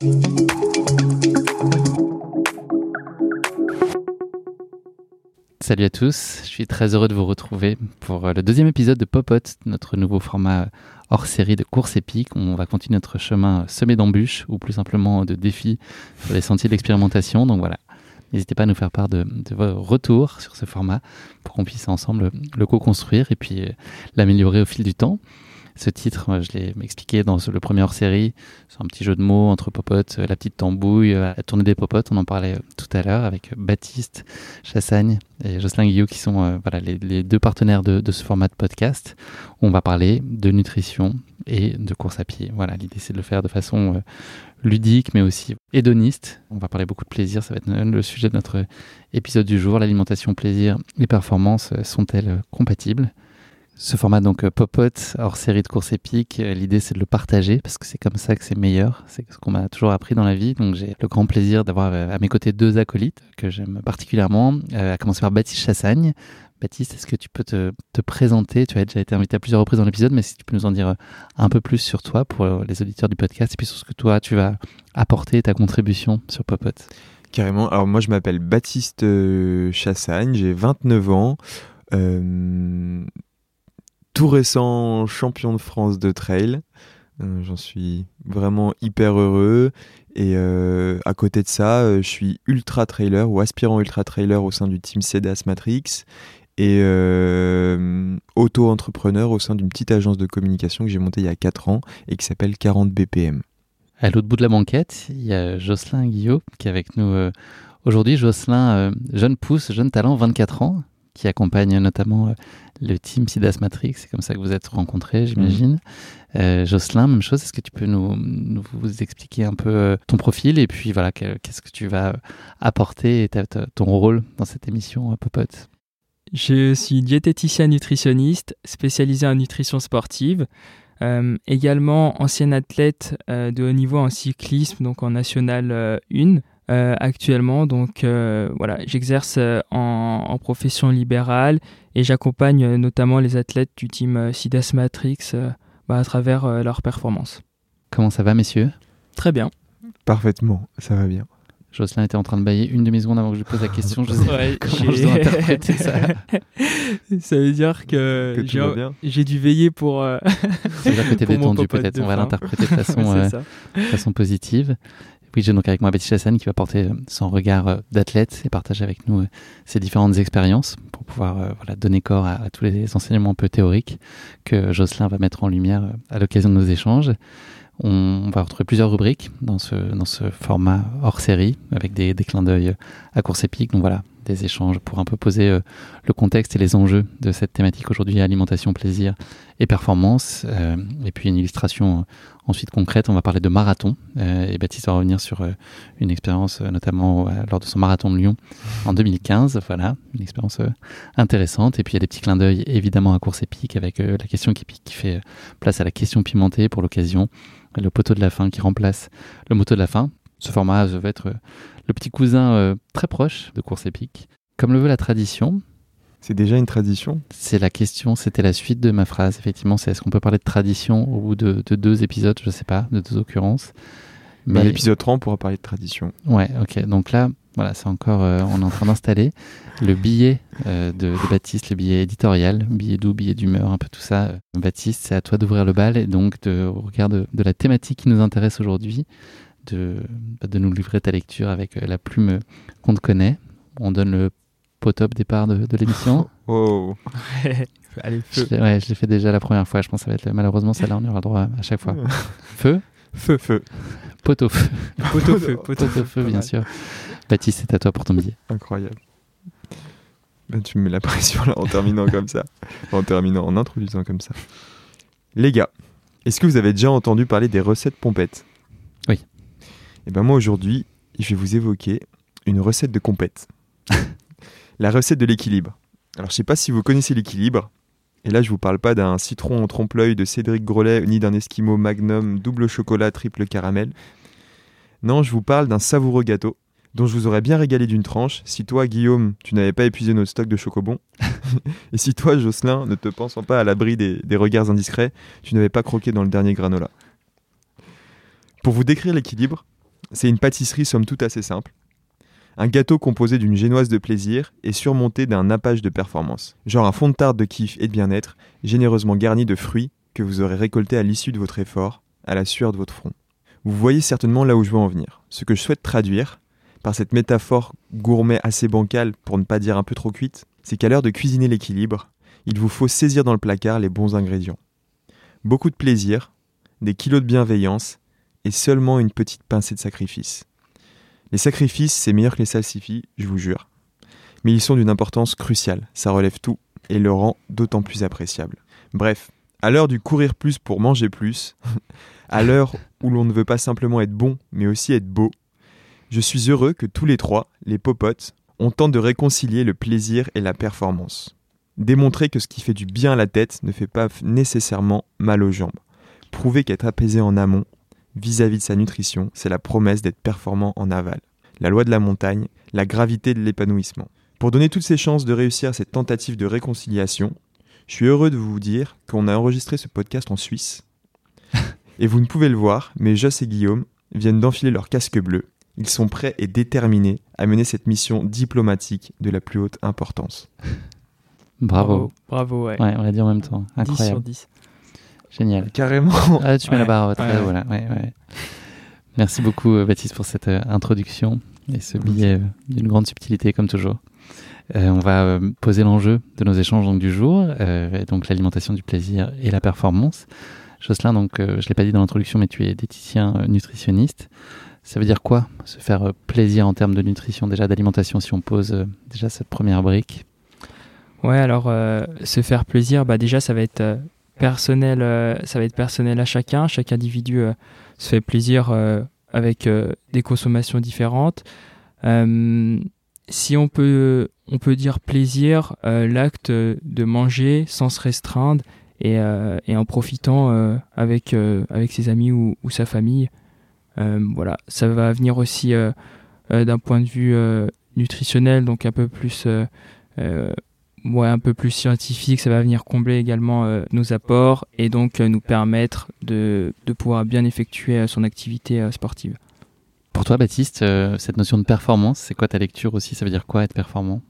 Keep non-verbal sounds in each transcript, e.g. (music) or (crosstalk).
Salut à tous, je suis très heureux de vous retrouver pour euh, le deuxième épisode de Popote, notre nouveau format hors série de courses épiques. On va continuer notre chemin semé d'embûches ou plus simplement de défis sur les sentiers de l'expérimentation. Donc voilà, n'hésitez pas à nous faire part de, de vos retours sur ce format pour qu'on puisse ensemble le co-construire et puis euh, l'améliorer au fil du temps. Ce titre, je l'ai expliqué dans le premier hors-série. C'est un petit jeu de mots entre popotes, euh, la petite tambouille, euh, la tournée des popotes. On en parlait euh, tout à l'heure avec Baptiste Chassagne et Jocelyn Guillot qui sont les, deux partenaires de, ce format de podcast. On va parler de nutrition et de course à pied. Voilà, l'idée c'est de le faire de façon ludique mais aussi hédoniste. On va parler beaucoup de plaisir, ça va être le sujet de notre épisode du jour. L'alimentation, plaisir et performance sont-elles compatibles? Ce format donc euh, Popote hors série de courses épiques, euh, l'idée c'est de le partager parce que c'est comme ça que c'est meilleur, c'est ce qu'on m'a toujours appris dans la vie. Donc j'ai le grand plaisir d'avoir euh, à mes côtés deux acolytes que j'aime particulièrement, à commencer par Baptiste Chassagne. Baptiste, est-ce que tu peux te, présenter? Tu as déjà été invité à plusieurs reprises dans l'épisode, mais si tu peux nous en dire un peu plus sur toi pour les auditeurs du podcast et puis sur ce que toi tu vas apporter ta contribution sur Popote. Carrément. Alors moi je m'appelle Baptiste Chassagne, j'ai 29 ans. Euh, tout récent champion de France de trail. Euh, j'en suis vraiment hyper heureux. Et euh, à côté de ça, euh, je suis ultra trailer ou aspirant ultra trailer au sein du team CEDAS Matrix et auto-entrepreneur au sein d'une petite agence de communication que j'ai montée il y a 4 ans et qui s'appelle 40 BPM. À l'autre bout de la banquette, il y a Jocelyn Guillot qui est avec nous aujourd'hui. Jocelyn, jeune pousse, jeune talent, 24 ans, qui accompagne notamment le team Sidas Matrix, c'est comme ça que vous êtes rencontrés, j'imagine. Euh, Jocelyn, même chose, est-ce que tu peux nous, nous, vous expliquer un peu euh, ton profil et puis voilà, qu'est-ce que tu vas apporter et ton rôle dans cette émission euh, Popote? Je suis diététicien nutritionniste spécialisé en nutrition sportive. également ancien athlète de haut niveau en cyclisme, donc en National 1. Euh, actuellement. Donc euh, voilà, j'exerce euh, en, profession libérale et j'accompagne notamment les athlètes du team SIDAS Matrix bah, à travers leurs performances. Comment ça va, messieurs? Très bien. Parfaitement, ça va bien. Jocelyn était en train de bailler une demi-seconde avant que je pose la question. Je sais ouais, comment je dois interpréter ça. (laughs) ça veut dire que, j'ai dû veiller pour. Euh, ça veut dire que détendu, peut-être. On va l'interpréter de façon, (laughs) façon positive. J'ai donc avec moi Baptiste Chassagne qui va porter euh, son regard euh, d'athlète et partager avec nous euh, ses différentes expériences pour pouvoir donner corps à, tous les enseignements un peu théoriques que Jocelyn va mettre en lumière à l'occasion de nos échanges. On va retrouver plusieurs rubriques dans ce, dans ce format hors série avec des, des clins d'œil à course épique. Donc voilà, des échanges pour un peu poser euh, le contexte et les enjeux de cette thématique aujourd'hui, alimentation, plaisir et performance. Euh, et puis une illustration euh, ensuite concrète, on va parler de marathon. et Baptiste va revenir sur une expérience notamment lors de son marathon de Lyon en 2015. Voilà, une expérience intéressante. Et puis il y a des petits clins d'œil évidemment à course épique avec la question qui, qui fait place à la question pimentée pour l'occasion. Le poteau de la fin qui remplace le moto de la fin. Ce format va être le petit cousin euh, très proche de course épique. Comme le veut la tradition. C'est déjà une tradition? C'est la question, c'était la suite de ma phrase. Effectivement, c'est est-ce qu'on peut parler de tradition au bout de, deux épisodes, je sais pas, de deux occurrences. Bah, Mais l'épisode 3, on pourra parler de tradition. Ouais, ok. Donc là, voilà, c'est encore, euh, on est en train d'installer le billet euh, de, Baptiste, le billet éditorial, billet doux, billet d'humeur, un peu tout ça. Baptiste, c'est à toi d'ouvrir le bal et donc de, au regard de la thématique qui nous intéresse aujourd'hui, de, nous livrer ta lecture avec euh, la plume qu'on te connaît. On donne le pot-top départ de, l'émission. (laughs) Oh (laughs) Allez, feu. Je, ouais, je l'ai fait déjà la première fois. Je pense que ça va être malheureusement celle-là, on y aura droit à chaque fois. feu? Feu, feu. Pot feu. (laughs) Pot au feu. Pot au feu, bien sûr. Baptiste, c'est à toi pour ton billet. Incroyable. Ben, tu me mets la pression là en terminant comme ça. En terminant, en introduisant comme ça. Les gars, est-ce que vous avez déjà entendu parler des recettes pompettes? Et eh ben moi aujourd'hui, je vais vous évoquer une recette de compète. (laughs) la recette de l'équilibre. Alors je sais pas si vous connaissez l'équilibre. Et là je vous parle pas d'un citron en trompe-l'œil de Cédric Grolet ni d'un Esquimau Magnum double chocolat triple caramel. Non, je vous parle d'un savoureux gâteau dont je vous aurais bien régalé d'une tranche si toi, Guillaume, tu n'avais pas épuisé notre stock de chocobons. (laughs) et si toi, Jocelyn, ne te pensant pas à l'abri des, des, regards indiscrets, tu n'avais pas croqué dans le dernier granola. Pour vous décrire l'équilibre, C'est une pâtisserie somme toute assez simple. Un gâteau composé d'une génoise de plaisir et surmonté d'un nappage de performance. Genre un fond de tarte de kiff et de bien-être, généreusement garni de fruits que vous aurez récoltés à l'issue de votre effort, à la sueur de votre front. Vous voyez certainement là où je veux en venir. Ce que je souhaite traduire, par cette métaphore gourmet assez bancale pour ne pas dire un peu trop cuite, c'est qu'à l'heure de cuisiner l'équilibre, il vous faut saisir dans le placard les bons ingrédients. Beaucoup de plaisir, des kilos de bienveillance et seulement une petite pincée de sacrifice. Les sacrifices, c'est meilleur que les salsifis, je vous jure. Mais ils sont d'une importance cruciale, ça relève tout et le rend d'autant plus appréciable. Bref, à l'heure du courir plus pour manger plus, (laughs) à l'heure où l'on ne veut pas simplement être bon, mais aussi être beau, je suis heureux que tous les trois, les popotes, on tente de réconcilier le plaisir et la performance. Démontrer que ce qui fait du bien à la tête ne fait pas nécessairement mal aux jambes. Prouver qu'être apaisé en amont, vis-à-vis de sa nutrition, c'est la promesse d'être performant en aval. La loi de la montagne, la gravité de l'épanouissement. Pour donner toutes ces chances de réussir cette tentative de réconciliation, je suis heureux de vous dire qu'on a enregistré ce podcast en Suisse. (laughs) et vous ne pouvez le voir, mais Joss et Guillaume viennent d'enfiler leur casque bleu. Ils sont prêts et déterminés à mener cette mission diplomatique de la plus haute importance. (laughs) Bravo. Bravo, ouais. Ouais, on l'a dit en même temps. 10 sur Incroyable. 10. Génial. Carrément. (laughs) Ah, tu mets la barre très Ouais, voilà. Ouais, ouais. Merci beaucoup, euh, Baptiste, pour cette euh, introduction et ce billet euh, d'une grande subtilité, comme toujours. Euh, on va euh, poser l'enjeu de nos échanges donc, du jour, euh, et donc l'alimentation du plaisir et la performance. Jocelyn, donc, euh, je ne l'ai pas dit dans l'introduction, mais tu es diététicien euh, nutritionniste. Ça veut dire quoi Se faire euh, plaisir en termes de nutrition, déjà d'alimentation, si on pose euh, déjà cette première brique? Ouais, alors euh, se faire plaisir, bah déjà ça va être euh, personnel, euh, ça va être personnel à chacun. Chaque individu euh, se fait plaisir euh, avec euh, des consommations différentes. Euh, si on peut, on peut dire plaisir, euh, l'acte de manger sans se restreindre et, et en profitant avec avec ses amis ou, ou sa famille. Voilà, ça va venir aussi d'un point de vue nutritionnel, donc un peu plus ouais, un peu plus scientifique, ça va venir combler également euh, nos apports et donc euh, nous permettre de, de pouvoir bien effectuer euh, son activité euh, sportive. Pour toi, Baptiste, euh, cette notion de performance, c'est quoi ta lecture aussi? Ça veut dire quoi être performant?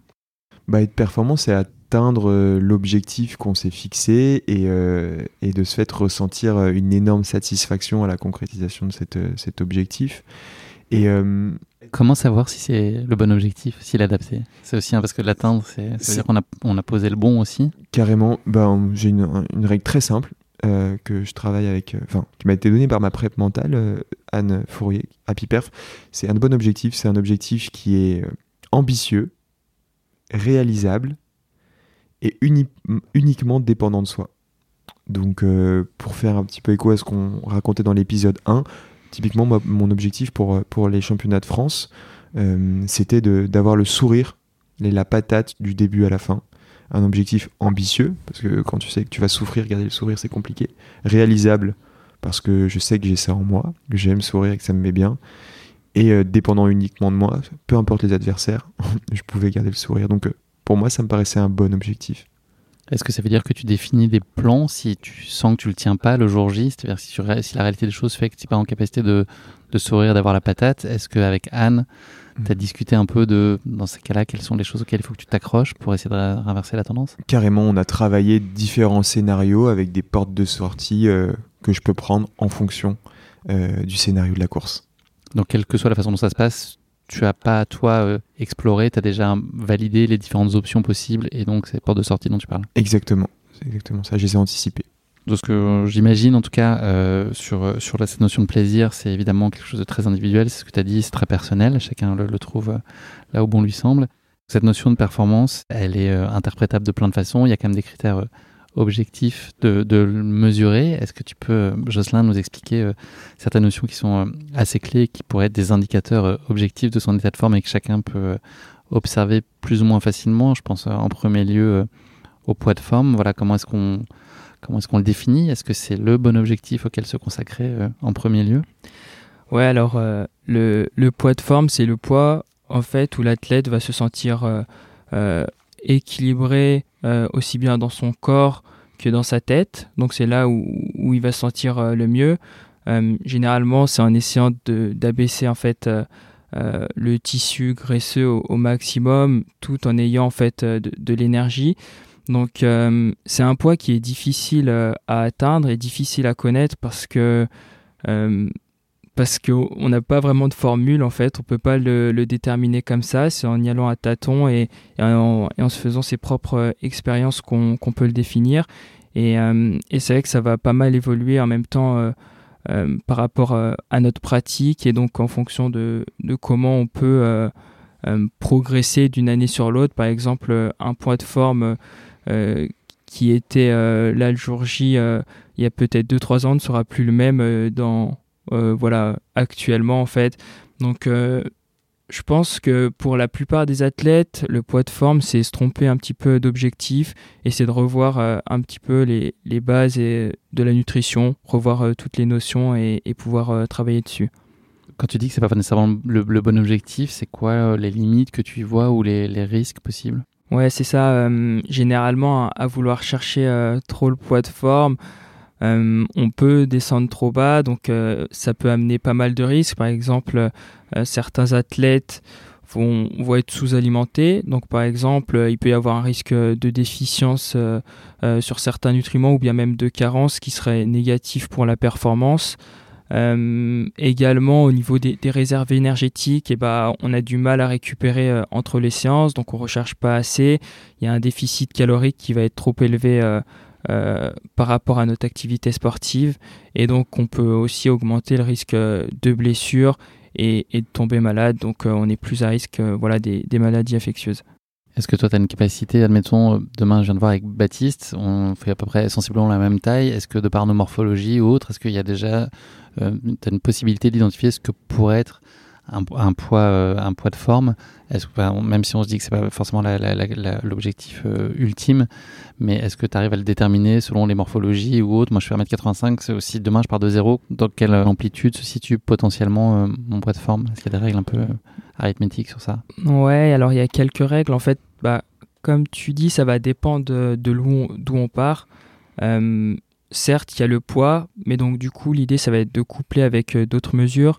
Bah, être performant, c'est atteindre euh, l'objectif qu'on s'est fixé et, euh, et de ce fait ressentir une énorme satisfaction à la concrétisation de cette, euh, cet objectif. Et euh, Comment savoir si c'est le bon objectif, s'il est adapté? C'est aussi parce que l'atteindre, c'est, dire qu'on a, on a posé le bon aussi. carrément, bah, j'ai une, une règle très simple euh, que je travaille avec, euh, enfin, qui m'a été donnée par ma prep mentale, euh, Anne Fourier, Happy Perf. C'est un bon objectif, c'est un objectif qui est ambitieux, réalisable et uni- uniquement dépendant de soi. Donc, euh, pour faire un petit peu écho à ce qu'on racontait dans l'épisode 1, typiquement, mon objectif pour, euh, pour les championnats de France, euh, c'était d'avoir le sourire la patate du début à la fin. Un objectif ambitieux, parce que quand tu sais que tu vas souffrir, garder le sourire, c'est compliqué. Réalisable, parce que je sais que j'ai ça en moi, que j'aime sourire et que ça me met bien. Et euh, dépendant uniquement de moi, peu importe les adversaires, (laughs) je pouvais garder le sourire. Donc, pour moi, ça me paraissait un bon objectif. Est-ce que ça veut dire que tu définis des plans si tu sens que tu le tiens pas le jour J? C'est-à-dire si, la réalité des choses fait que tu n'es pas en capacité de, de sourire, d'avoir la patate, est-ce qu'avec Anne, tu as discuté un peu de, dans ces cas-là, quelles sont les choses auxquelles il faut que tu t'accroches pour essayer de renverser la tendance? Carrément, on a travaillé différents scénarios avec des portes de sortie euh, que je peux prendre en fonction euh, du scénario de la course. Donc, quelle que soit la façon dont ça se passe, tu as pas, toi, euh, exploré, tu as déjà validé les différentes options possibles et donc ces portes de sortie dont tu parles. Exactement, c'est exactement ça, je les ai anticipés. de ce que j'imagine en tout cas euh, sur, sur la, cette notion de plaisir, c'est évidemment quelque chose de très individuel, c'est ce que tu as dit, c'est très personnel, chacun le, le trouve euh, là où bon lui semble. Cette notion de performance, elle est euh, interprétable de plein de façons, il y a quand même des critères objectifs de, de le mesurer. Est-ce que tu peux, Jocelyn, nous expliquer euh, certaines notions qui sont euh, assez clés, qui pourraient être des indicateurs euh, objectifs de son état de forme et que chacun peut observer plus ou moins facilement? Je pense en premier lieu au poids de forme, voilà comment est-ce qu'on Comment est-ce qu'on le définit? Est-ce que c'est le bon objectif auquel se consacrer en premier lieu? Ouais, alors euh, le, le poids de forme, c'est le poids en fait où l'athlète va se sentir euh, euh, équilibré euh, aussi bien dans son corps que dans sa tête. Donc c'est là où, il va se sentir euh, le mieux. généralement, c'est en essayant d'abaisser en fait le tissu graisseux au, maximum, tout en ayant en fait de l'énergie. Donc c'est un poids qui est difficile à atteindre et difficile à connaître parce que parce qu'on n'a pas vraiment de formule en fait, on peut pas le, déterminer comme ça, c'est en y allant à tâtons et, en, se faisant ses propres euh, expériences qu'on peut le définir. Euh, et, c'est vrai que ça va pas mal évoluer en même temps euh, par rapport à notre pratique et donc en fonction de, comment on peut progresser d'une année sur l'autre. Par exemple, un poids de forme qui était là le jour J il y a peut-être 2-3 ans ne sera plus le même dans voilà, actuellement en fait. Donc euh, je pense que pour la plupart des athlètes, le poids de forme, c'est se tromper un petit peu d'objectif et c'est de revoir euh, un petit peu les, les, bases et de la nutrition, revoir toutes les notions et, pouvoir travailler dessus. Quand tu dis que c'est pas nécessairement le, bon objectif, c'est quoi les limites que tu y vois ou les, les risques possibles? Ouais, c'est ça. généralement, à vouloir chercher trop le poids de forme, euh, on peut descendre trop bas, donc euh, ça peut amener pas mal de risques. Par exemple, euh, certains athlètes vont, être sous-alimentés. Donc, par exemple, il peut y avoir un risque de déficience sur certains nutriments ou bien même de carence qui serait négatif pour la performance. également au niveau des, réserves énergétiques, eh ben, on a du mal à récupérer entre les séances, donc on recherche pas assez. Il y a un déficit calorique qui va être trop élevé euh, par rapport à notre activité sportive. Et donc, on peut aussi augmenter le risque euh, de blessure et, de tomber malade. Donc, euh, on est plus à risque voilà, des, maladies infectieuses. Est-ce que toi, tu as une capacité, admettons, demain, je viens de voir avec Baptiste, on fait à peu près sensiblement la même taille. Est-ce que de par nos morphologies ou autres, est-ce qu'il y a déjà tu as une possibilité d'identifier ce que pourrait être un, poids, euh, un poids de forme. Est-ce que, même si on se dit que c'est pas forcément l'objectif euh, ultime, mais est-ce que tu arrives à le déterminer selon les morphologies ou autres? Moi, je suis 1m85, c'est aussi demain, je pars de zéro. Dans quelle amplitude se situe potentiellement euh, mon poids de forme? Est-ce qu'il y a des règles un peu arithmétiques sur ça? Ouais, alors il y a quelques règles. En fait, bah, comme tu dis, ça va dépendre de, d'où on, part. certes, il y a le poids, mais donc du coup, l'idée, ça va être de coupler avec d'autres mesures.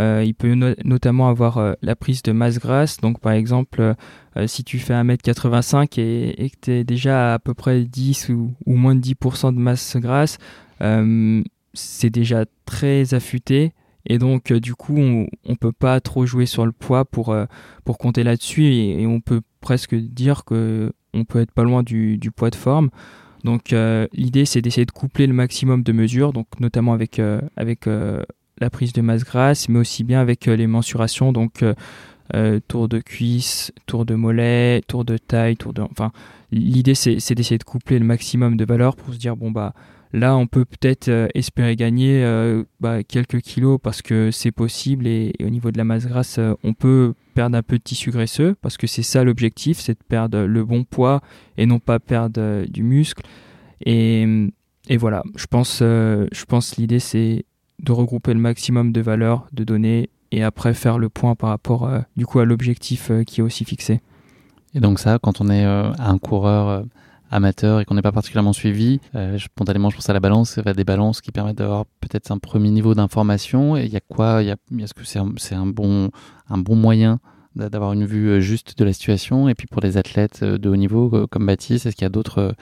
Euh, il peut notamment avoir euh, la prise de masse grasse. Donc, par exemple, euh, si tu fais 1m85 et, et que tu es déjà à, peu près 10 ou, moins de 10% de masse grasse, c'est déjà très affûté. Et donc, du coup, on ne peut pas trop jouer sur le poids pour, pour compter là-dessus. Et, on peut presque dire qu'on peut être pas loin du, poids de forme. Donc, l'idée, c'est d'essayer de coupler le maximum de mesures, donc notamment avec, avec la prise de masse grasse, mais aussi bien avec euh, les mensurations, donc euh, euh, tour de cuisse, tour de mollet, tour de taille, tour de... Enfin, l'idée c'est d'essayer de coupler le maximum de valeurs pour se dire, bon bah là on peut peut-être espérer gagner bah, quelques kilos parce que c'est possible et, au niveau de la masse grasse on peut perdre un peu de tissu graisseux parce que c'est ça l'objectif, c'est de perdre le bon poids et non pas perdre du muscle. Et, et voilà, je pense, je pense l'idée c'est de regrouper le maximum de valeurs, de données, et après faire le point par rapport euh, du coup à l'objectif euh, qui est aussi fixé. Et donc ça, quand on est euh, un coureur amateur et qu'on n'est pas particulièrement suivi, spontanément je pense à la balance, il des balances qui permettent d'avoir peut-être un premier niveau d'information. Et il y a quoi? Est-ce que c'est un, bon, un bon moyen d'avoir une vue juste de la situation Et puis pour les athlètes de haut niveau comme Baptiste, est-ce qu'il y a d'autres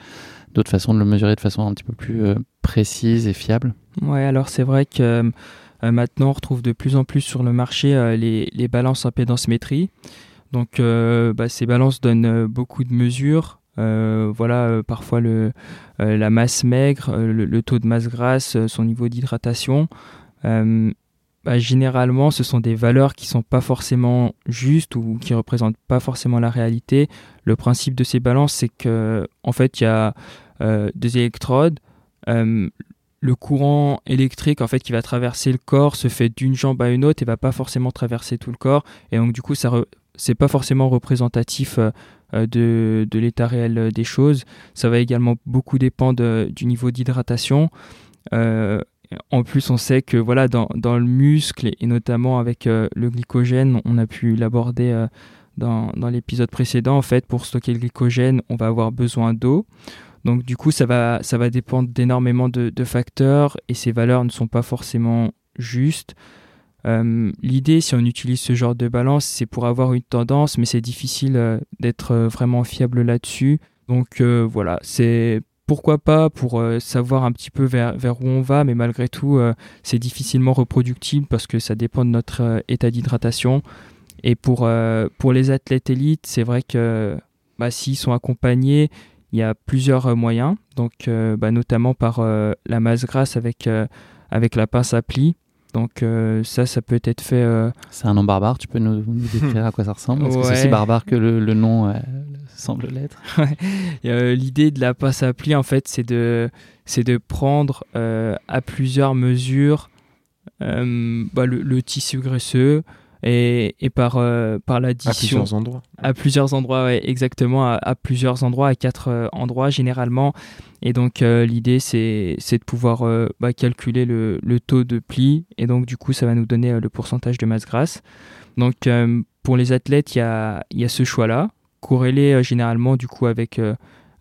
d'autres façons de le mesurer de façon un petit peu plus euh, précise et fiable Ouais, alors c'est vrai que euh, euh, maintenant on retrouve de plus en plus sur le marché les, balances impédance-métrie. Donc bah, ces balances donnent beaucoup de mesures. voilà, parfois la masse maigre, le, taux de masse grasse, son niveau d'hydratation. Bah, généralement, ce sont des valeurs qui sont pas forcément justes ou qui représentent pas forcément la réalité. Le principe de ces balances, c'est que en fait, il y a euh, des électrodes. Euh, le courant électrique en fait qui va traverser le corps se fait d'une jambe à une autre et va pas forcément traverser tout le corps et donc du coup ça c'est pas forcément représentatif euh, de l'état réel des choses ça va également beaucoup dépendre du niveau d'hydratation en plus, on sait que voilà, dans, dans le muscle et notamment avec euh, le glycogène, on a pu l'aborder euh, dans, dans l'épisode précédent. En fait, pour stocker le glycogène, on va avoir besoin d'eau. Donc du coup, ça va, ça va dépendre d'énormément de, facteurs et ces valeurs ne sont pas forcément justes. Euh, l'idée, si on utilise ce genre de balance, c'est pour avoir une tendance, mais c'est difficile euh, d'être euh, vraiment fiable là-dessus. Donc voilà, c'est pourquoi pas pour savoir un petit peu vers, où on va, mais malgré tout, c'est difficilement reproductible parce que ça dépend de notre état d'hydratation. Et pour, les athlètes élites, c'est vrai que bah, s'ils sont accompagnés, il y a plusieurs moyens, donc bah, notamment par la masse grasse avec, avec la pince à pli. Donc euh, ça, ça peut être fait. Euh, c'est un nom barbare, tu peux nous, décrire à quoi ça ressemble? Est-ce que c'est aussi barbare que le, nom euh, semble l'être. (laughs) L'idée de la passe à pli, en fait, c'est de, c'est de prendre à plusieurs mesures bah, le, tissu graisseux, et, et par, euh, par l'addition. À plusieurs endroits. À plusieurs endroits, ouais, exactement, à, plusieurs endroits, à quatre euh, endroits généralement. Et donc euh, l'idée, c'est, c'est de pouvoir bah, calculer le, le, taux de pli, et donc du coup, ça va nous donner le pourcentage de masse grasse. Donc pour les athlètes, il y a, y a ce choix-là, corrélé généralement du coup avec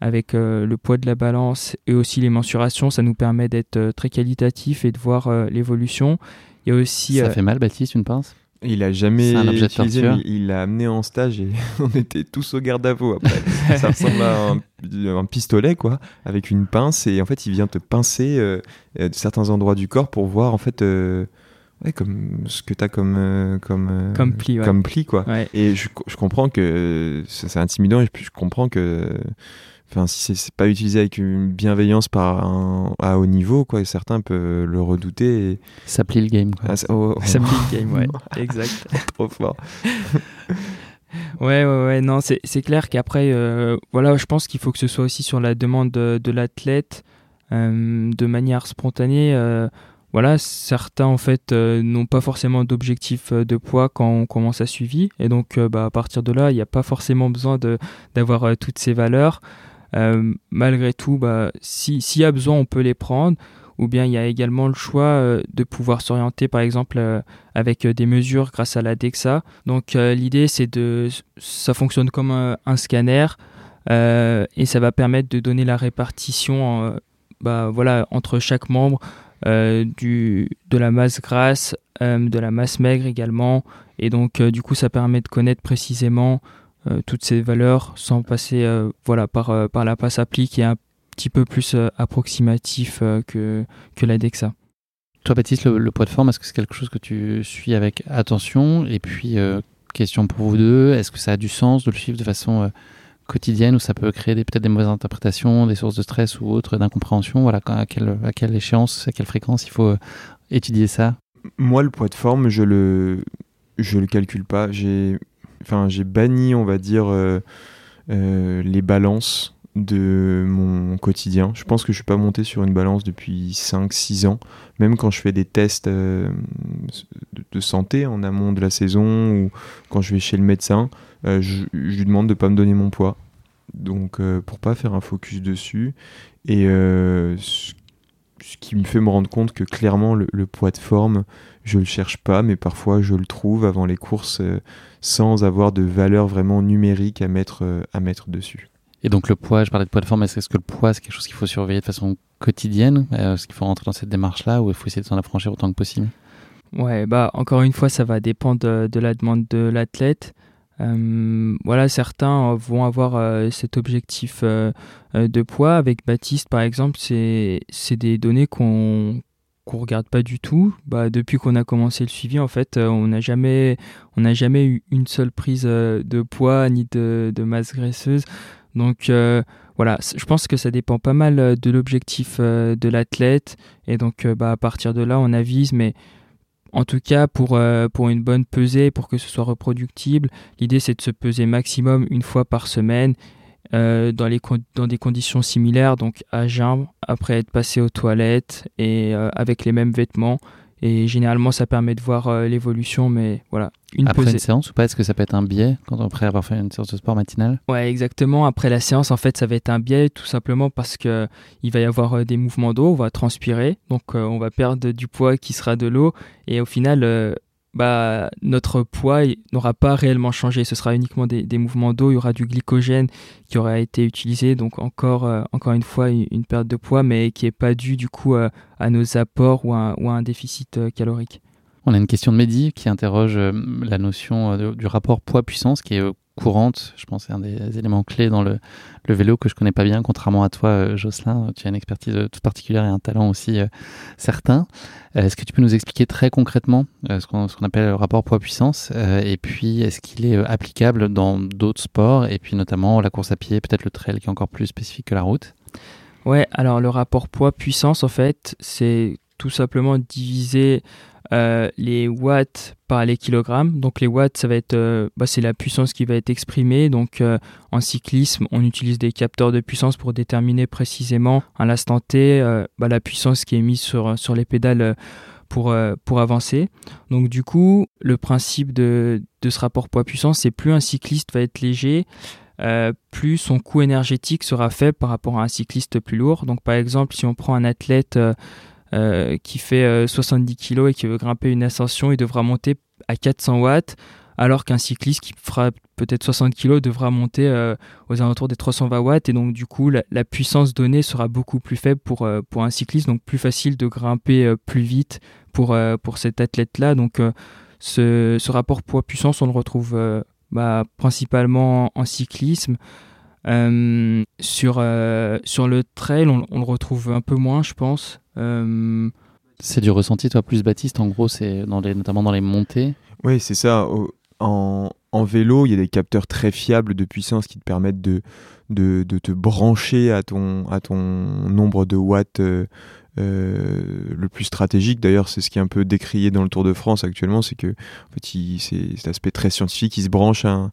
avec le poids de la balance et aussi les mensurations, ça nous permet d'être très qualitatif et de voir l'évolution. Il y a aussi. Ça fait mal, Baptiste, une pince? Il a jamais utilisé, mais il l'a amené en stage et (laughs) on était tous au garde à vous après. ça (laughs) ressemble à un, pistolet quoi, avec une pince et en fait il vient te pincer euh, euh, de certains endroits du corps pour voir en fait euh, comme ce que tu as comme comme comme pli, comme pli quoi. Et je, je, comprends que c'est intimidant et je comprends que Enfin, si c'est pas utilisé avec une bienveillance par à haut niveau, quoi, certains peuvent le redouter. Et... Ça plie le game. Quoi. Ah, ça, oh, oh. plie le game, ouais, (laughs) exact. Trop fort. (laughs) ouais, ouais, ouais, non, c'est clair qu'après, euh, voilà, je pense qu'il faut que ce soit aussi sur la demande de, de l'athlète, euh, de manière spontanée. Euh, voilà, certains en fait n'ont pas forcément d'objectif de poids quand on commence à suivre, et donc bah, à partir de là, il n'y a pas forcément besoin d'avoir toutes ces valeurs. Euh, malgré tout, bah, s'il y a besoin, on peut les prendre. Ou bien il y a également le choix euh, de pouvoir s'orienter, par exemple, euh, avec des mesures grâce à la DEXA. Donc l'idée, c'est de, ça fonctionne comme un, scanner et ça va permettre de donner la répartition, bah, voilà, entre chaque membre de la masse grasse, de la masse maigre également. Et donc, du coup, ça permet de connaître précisément toutes ces valeurs sans passer euh, voilà, par, euh, par la passe appli qui est un petit peu plus approximatif que, que la DEXA. Toi, Baptiste, le, poids de forme, est-ce que c'est quelque chose que tu suis avec attention? Et puis, question pour vous deux, est-ce que ça a du sens de le suivre de façon quotidienne ou ça peut créer peut-être des mauvaises interprétations, des sources de stress ou autres, d'incompréhension? Voilà, à quelle, à quelle échéance, à quelle fréquence il faut étudier ça? Moi, le poids de forme, je le, je le calcule pas. J'ai enfin, j'ai banni, on va dire, euh, euh, les balances de mon quotidien. Je pense que je suis pas monté sur une balance depuis 5-6 ans. Même quand je fais des tests euh, de santé en amont de la saison ou quand je vais chez le médecin, je, lui demande de pas me donner mon poids. Donc pour pas faire un focus dessus. Et ce, qui me fait me rendre compte que clairement le, le poids de forme, je le cherche pas, mais parfois je le trouve avant les courses sans avoir de valeur vraiment numérique à mettre, euh, à mettre dessus. Et donc le poids, je parlais de poids de forme, est-ce que le poids c'est quelque chose qu'il faut surveiller de façon quotidienne euh, Est-ce qu'il faut rentrer dans cette démarche-là ou il faut essayer de s'en affranchir autant que possible? Ouais, bah encore une fois, ça va dépendre de, la demande de l'athlète. Euh, voilà, certains vont avoir cet objectif de poids. Avec Baptiste, par exemple, c'est des données qu'on qu'on regarde pas du tout. Bah, depuis qu'on a commencé le suivi, en fait, euh, on n'a jamais, on n'a jamais eu une seule prise euh, de poids ni de, masse graisseuse. Donc euh, voilà, je pense que ça dépend pas mal de l'objectif de l'athlète. Et donc bah, à partir de là, on avise. Mais en tout cas, pour, pour une bonne pesée, pour que ce soit reproductible, l'idée c'est de se peser maximum une fois par semaine euh, dans, les, dans des conditions similaires, donc à jeun, après être passé aux toilettes et euh, avec les mêmes vêtements. Et généralement, ça permet de voir euh, l'évolution, mais voilà. Une après une séance ou pas Est-ce que ça peut être un biais quand après avoir fait une séance de sport matinale? Ouais, exactement. Après la séance, en fait, ça va être un biais tout simplement parce que il va y avoir des mouvements d'eau, on va transpirer, donc on va perdre du poids qui sera de l'eau, et au final, bah, notre poids n'aura pas réellement changé. Ce sera uniquement des, mouvements d'eau. Il y aura du glycogène qui aura été utilisé. Donc encore, euh, encore une fois, une, perte de poids, mais qui n'est pas due du coup à, nos apports ou à, un déficit euh, calorique. On a une question de Mehdi qui interroge euh, la notion du rapport poids-puissance qui est courante. Je pense c'est un des éléments clés dans le, vélo que je connais pas bien, contrairement à toi, euh, Jocelyn. Tu as une expertise euh, toute particulière et un talent aussi euh, certain. Est-ce que tu peux nous expliquer très concrètement ce qu'on appelle le rapport poids-puissance Et puis, est-ce qu'il est applicable dans d'autres sports Et puis, notamment la course à pied, peut-être le trail qui est encore plus spécifique que la route? Ouais, alors le rapport poids-puissance, en fait, c'est tout simplement diviser euh, les watts par les kilogrammes. Donc les watts, ça va être, euh, bah, c'est la puissance qui va être exprimée. Donc euh, en cyclisme, on utilise des capteurs de puissance pour déterminer précisément à l'instant T bah, la puissance qui est mise sur, sur les pédales pour, pour avancer. Donc du coup, le principe de, ce rapport poids-puissance, c'est plus un cycliste va être léger, plus son coût énergétique sera faible par rapport à un cycliste plus lourd. Donc par exemple, si on prend un athlète qui fait 70 euh, kg et qui veut grimper une ascension, il devra monter à 400 watts, alors qu'un cycliste qui fera peut-être 60 kg devra monter euh, aux alentours des 320 watts. Et donc, du coup, la, puissance donnée sera beaucoup plus faible pour, pour un cycliste, donc plus facile de grimper plus vite pour, pour cet athlète-là. Donc, ce, ce, rapport poids-puissance, on le retrouve bah, principalement en cyclisme. Sur, sur le trail, on, on, le retrouve un peu moins, je pense. Euh, c'est du ressenti, toi, plus Baptiste, en gros, c'est dans les, notamment dans les montées Oui, c'est ça. En, en, vélo, il y a des capteurs très fiables de puissance qui te permettent de, de, de te brancher à ton, à ton nombre de watts euh, euh, le plus stratégique. D'ailleurs, c'est ce qui est un peu décrié dans le Tour de France actuellement, c'est que en fait, c'est cet aspect très scientifique, il se branche à un,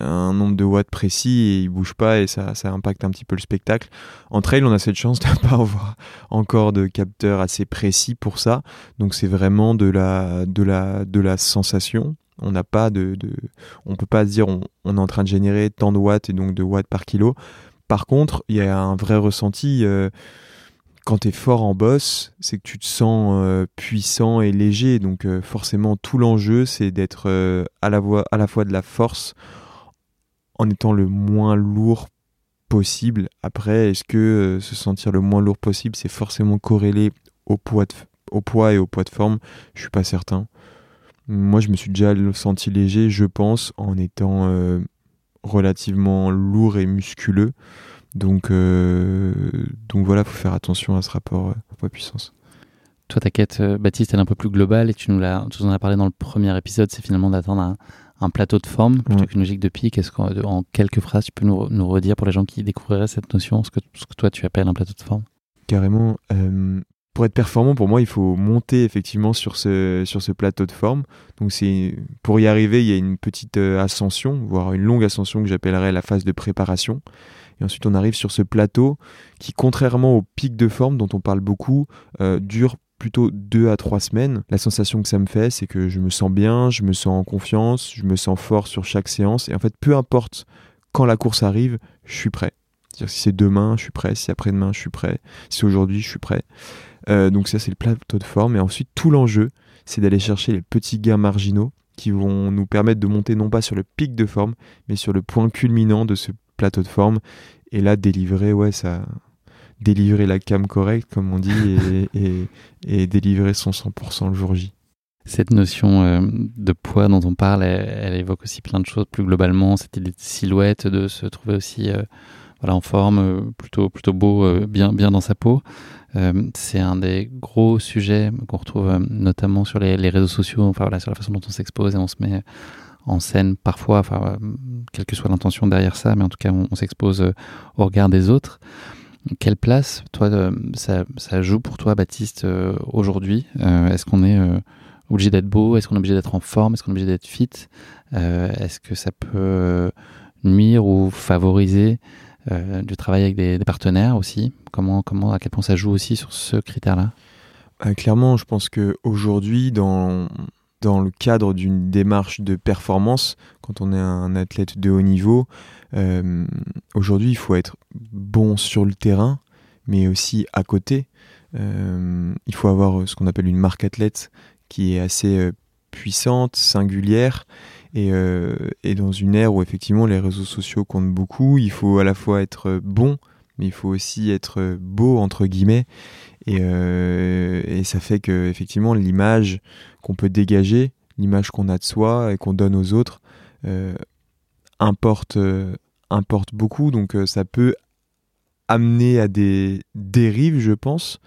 un nombre de watts précis et il bouge pas et ça, ça impacte un petit peu le spectacle. En trail, on a cette chance de ne (laughs) pas avoir encore de capteurs assez précis pour ça. Donc c'est vraiment de la, de la, de la sensation. On n'a pas de, de, on peut pas dire on, est en train de générer tant de watts et donc de watts par kilo. Par contre, il y a un vrai ressenti. Euh, quand tu es fort en boss, c'est que tu te sens euh, puissant et léger. Donc euh, forcément, tout l'enjeu, c'est d'être à, à la fois de la force en étant le moins lourd possible. Après, est-ce que euh, se sentir le moins lourd possible, c'est forcément corrélé au poids, au poids et au poids de forme? Je suis pas certain. Moi, je me suis déjà senti léger, je pense, en étant euh, relativement lourd et musculeux. Donc, euh, donc voilà, faut faire attention à ce rapport poids-puissance. Toi, ta quête, Baptiste, elle est un peu plus globale et tu nous, l'as, tu nous en as parlé dans le premier épisode, c'est finalement d'attendre un, un plateau de forme plutôt qu'une logique de pic. Est-ce qu'en quelques phrases, tu peux nous, nous, redire pour les gens qui découvriraient cette notion, ce que, ce que toi tu appelles un plateau de forme? Carrément. Euh, pour être performant, pour moi, il faut monter effectivement sur ce, sur ce plateau de forme. Donc, c'est pour y arriver, il y a une petite euh, ascension, voire une longue ascension que j'appellerais la phase de préparation. Et ensuite, on arrive sur ce plateau qui, contrairement au pic de forme dont on parle beaucoup, euh, dure plutôt deux à trois semaines. La sensation que ça me fait, c'est que je me sens bien, je me sens en confiance, je me sens fort sur chaque séance. Et en fait, peu importe quand la course arrive, je suis prêt. C'est-à-dire si c'est demain, je suis prêt. Si après-demain, je suis prêt. Si aujourd'hui, je suis prêt. Euh, donc ça, c'est le plateau de forme. Et ensuite, tout l'enjeu, c'est d'aller chercher les petits gains marginaux qui vont nous permettre de monter non pas sur le pic de forme, mais sur le point culminant de ce plateau de forme. Et là, délivrer, ouais, ça, délivrer la cam correcte, comme on dit, et, et, délivrer son 100% le jour J. Cette notion euh, de poids dont on parle, elle, évoque aussi plein de choses plus globalement. Cette idée de silhouette, de se trouver aussi euh, voilà, en forme, euh, plutôt, plutôt beau, bien, bien dans sa peau. c'est un des gros sujets qu'on retrouve notamment sur les, réseaux sociaux, enfin voilà, sur la façon dont on s'expose et on se met en scène parfois, enfin, quelle que soit l'intention derrière ça, mais en tout cas on s'expose au regard des autres. Quelle place, toi, euh, ça, ça, joue pour toi, Baptiste, euh, aujourd'hui? Euh, Est-ce qu'on est, obligé d'être beau? Est-ce qu'on est obligé d'être en forme? Est-ce qu'on est obligé d'être fit? Est-ce que ça peut nuire ou favoriser du travail avec des, partenaires aussi? Comment, comment, À quel point ça joue aussi sur ce critère-là? Clairement, je pense qu'aujourd'hui, dans, dans le cadre d'une démarche de performance, quand on est un athlète de haut niveau, euh, aujourd'hui, il faut être bon sur le terrain, mais aussi à côté. Euh, il faut avoir ce qu'on appelle une marque athlète qui est assez euh, puissante, singulière. Et, et, dans une ère où effectivement les réseaux sociaux comptent beaucoup, il faut à la fois être bon, mais il faut aussi être beau entre guillemets. Et, et ça fait que effectivement l'image qu'on peut dégager, l'image qu'on a de soi et qu'on donne aux autres, importe, importe beaucoup. Donc ça peut amener à des dérives, je pense.